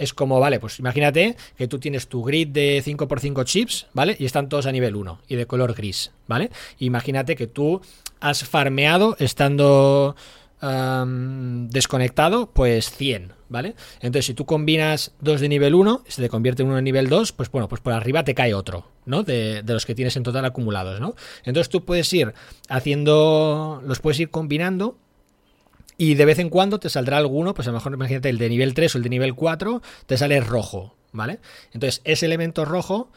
es como, vale, pues imagínate que tú tienes tu grid de 5x5 chips, ¿vale? Y están todos a nivel 1 y de color gris, ¿vale? Imagínate que tú has farmeado estando desconectado, pues 100, ¿vale? Entonces, si tú combinas dos de nivel 1 y se te convierte en uno de nivel 2, pues bueno, pues por arriba te cae otro, ¿no? De, de, los que tienes en total acumulados, ¿no? Entonces tú puedes ir haciendo, los puedes ir combinando y de vez en cuando te saldrá alguno, pues a lo mejor imagínate el de nivel 3 o el de nivel 4, te sale rojo, ¿vale? Entonces ese elemento rojo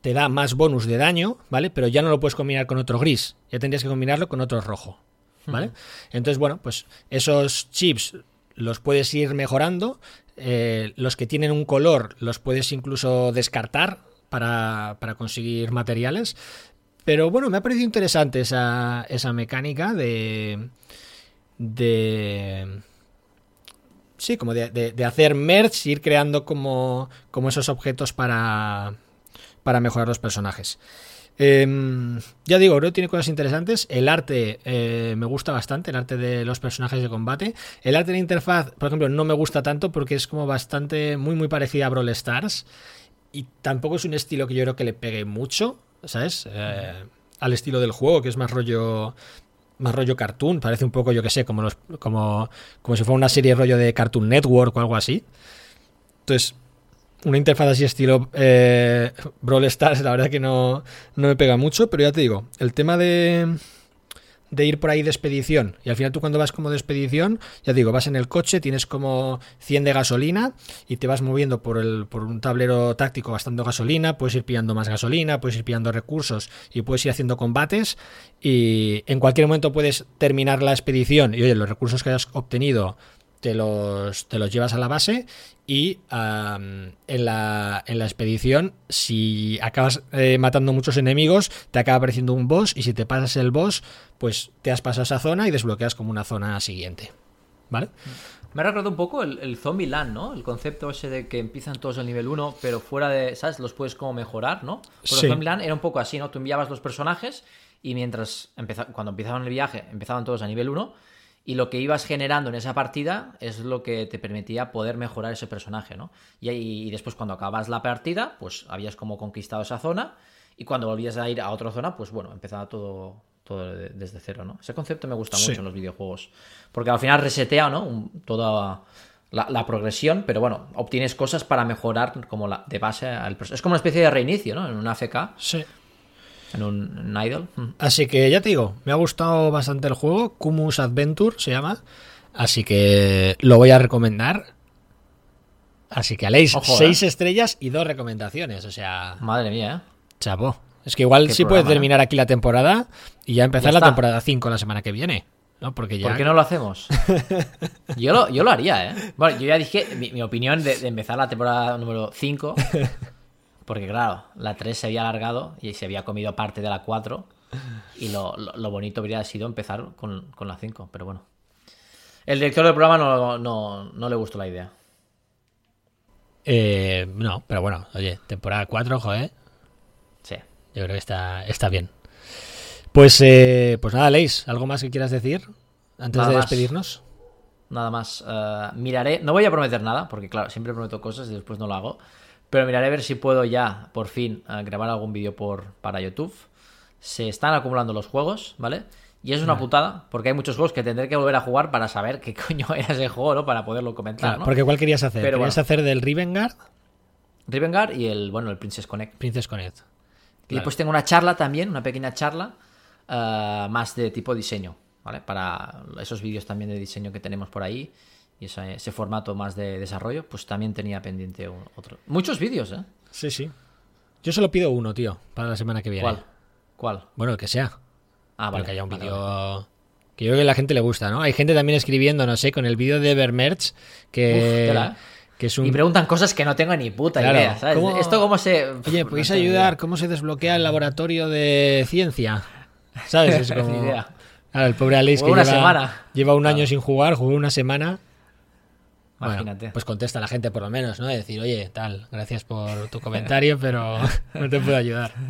te da más bonus de daño, ¿vale? Pero ya no lo puedes combinar con otro gris, ya tendrías que combinarlo con otro rojo, ¿vale? Entonces, bueno, pues esos chips los puedes ir mejorando, eh, los que tienen un color los puedes incluso descartar para, para conseguir materiales, pero bueno, me ha parecido interesante esa, esa mecánica de... de sí, como de, de, hacer merge, ir creando como, como esos objetos para, para mejorar los personajes. Eh, ya digo, creo tiene cosas interesantes. El arte eh, me gusta bastante, el arte de los personajes de combate. El arte de la interfaz, por ejemplo, no me gusta tanto porque es como bastante, muy, muy parecida a Brawl Stars. Y tampoco es un estilo que yo creo que le pegue mucho, ¿sabes? Eh, al estilo del juego, que es más rollo más rollo cartoon, parece un poco, yo que sé, como, los, como, como si fuera una serie rollo de Cartoon Network o algo así. Entonces, una interfaz así estilo eh, Brawl Stars, la verdad que no, no me pega mucho, pero ya te digo, el tema de, de ir por ahí de expedición, y al final tú cuando vas como de expedición, ya digo, vas en el coche, tienes como 100 de gasolina y te vas moviendo por, el, por un tablero táctico gastando gasolina, puedes ir pillando más gasolina, puedes ir pillando recursos y puedes ir haciendo combates y en cualquier momento puedes terminar la expedición. Y oye, los recursos que hayas obtenido te los, te los llevas a la base y um, en, la, en la expedición, si acabas eh, matando muchos enemigos, te acaba apareciendo un boss y si te pasas el boss, pues te has pasado esa zona y desbloqueas como una zona siguiente. ¿Vale? Me ha recordado un poco el, el Zombie Land, ¿no? El concepto ese de que empiezan todos al nivel 1, pero fuera de, ¿sabes? Los puedes como mejorar, ¿no? Porque Sí. el Zombie Land era un poco así, ¿no? Tú enviabas los personajes y mientras, cuando empezaban el viaje, empezaban todos a nivel 1 y lo que ibas generando en esa partida es lo que te permitía poder mejorar ese personaje, ¿no? Y, ahí- y después cuando acabas la partida, pues habías como conquistado esa zona y cuando volvías a ir a otra zona, pues bueno, empezaba todo, todo de- desde cero, ¿no? Ese concepto me gusta Sí. mucho en los videojuegos. Porque al final resetea, ¿no? Un- toda la, la progresión, pero bueno, obtienes cosas para mejorar como la, de base al. Es como una especie de reinicio, ¿no? En un AFK, Sí. En un, en un idol. Mm. Así que ya te digo, me ha gustado bastante el juego. Kumus Adventure se llama. Así que lo voy a recomendar. Así que Aleix, Ojo, seis eh. estrellas y dos recomendaciones. O sea, Madre mía, ¿eh? chapó. Es que igual sí puede programa, terminar aquí la temporada y ya empezar Ya la temporada 5 la semana que viene. ¿no? Porque ya. ¿Por qué no lo hacemos? Yo lo, yo lo haría, ¿eh? Bueno, yo ya dije mi, mi opinión de, de empezar la temporada número 5. Porque, claro, la 3 se había alargado y se había comido parte de la 4. Y lo, lo- lo bonito habría sido empezar con, con la 5, pero bueno. El director del programa no, no, no le gustó la idea. Eh, no, pero bueno, oye, temporada 4, joder. Sí. Yo creo que está, está bien. Pues, eh, pues nada, Leis, ¿algo más que quieras decir antes Nada de más. despedirnos? Nada más. eh, miraré. No voy a prometer nada, porque claro, siempre prometo cosas y después no lo hago. Pero miraré a ver si puedo ya, por fin, eh, grabar algún vídeo por, para YouTube. Se están acumulando los juegos, ¿vale? Y es una putada, porque hay muchos juegos que tendré que volver a jugar para saber qué coño era ese juego, ¿no? Para poderlo comentar, Claro, ¿no? Porque ¿cuál querías hacer? Pero ¿Querías bueno. hacer del Rivengard? Rivengar y el, bueno, el Princess Connect. Princess Connect. Y Claro. después tengo una charla también, una pequeña charla, eh, más de tipo diseño, ¿vale? Para esos vídeos también de diseño que tenemos por ahí y ese, ese formato más de desarrollo, pues también tenía pendiente un- otro. Muchos vídeos, ¿eh? Sí, sí. Yo solo pido uno, tío, para la semana que viene. ¿Cuál? ¿Cuál? Bueno, el que sea. Ah, Pero vale. que haya un vídeo vale. que yo creo que a la gente le gusta, ¿no? Hay gente también escribiendo, no sé, con el vídeo de Evermerch, que, Uf, tela, ¿eh? que es un... Y preguntan cosas que no tengo ni puta Claro, idea, ¿sabes? ¿cómo- Esto cómo se... Oye, ¿podéis No ayudar? ¿Cómo se desbloquea el laboratorio de ciencia? ¿Sabes? Es como... idea. Claro, el pobre Alex que una lleva, semana. lleva un Claro. año sin jugar, jugó una semana. Bueno, Imagínate. pues contesta a la gente por lo menos, ¿no? De decir, oye, tal, gracias por tu comentario, pero no te puedo ayudar.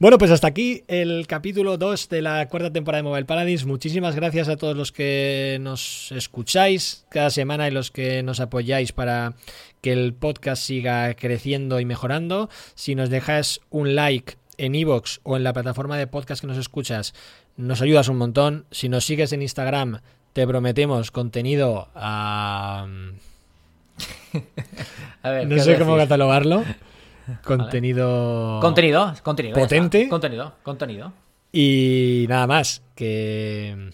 Bueno, pues hasta aquí el capítulo 2 de la cuarta temporada de Mobile Paladins. Muchísimas gracias a todos los que nos escucháis cada semana y los que nos apoyáis para que el podcast siga creciendo y mejorando. Si nos dejas un like en iVoox o en la plataforma de podcast que nos escuchas, nos ayudas un montón. Si nos sigues en Instagram, te prometemos contenido a... A ver, No ¿qué sé cómo catalogarlo. Contenido... Contenido, contenido. Potente. Contenido, contenido. Y nada más, que...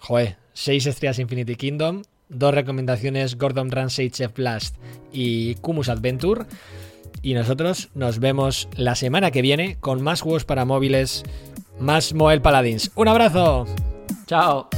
Joder, 6 estrellas Infinity Kingdom, dos recomendaciones Gordon Ramsay Chef Blast y Kumus Adventure. y nosotros nos vemos la semana que viene con más juegos para móviles, más Moel Paladins. ¡Un abrazo! Chao.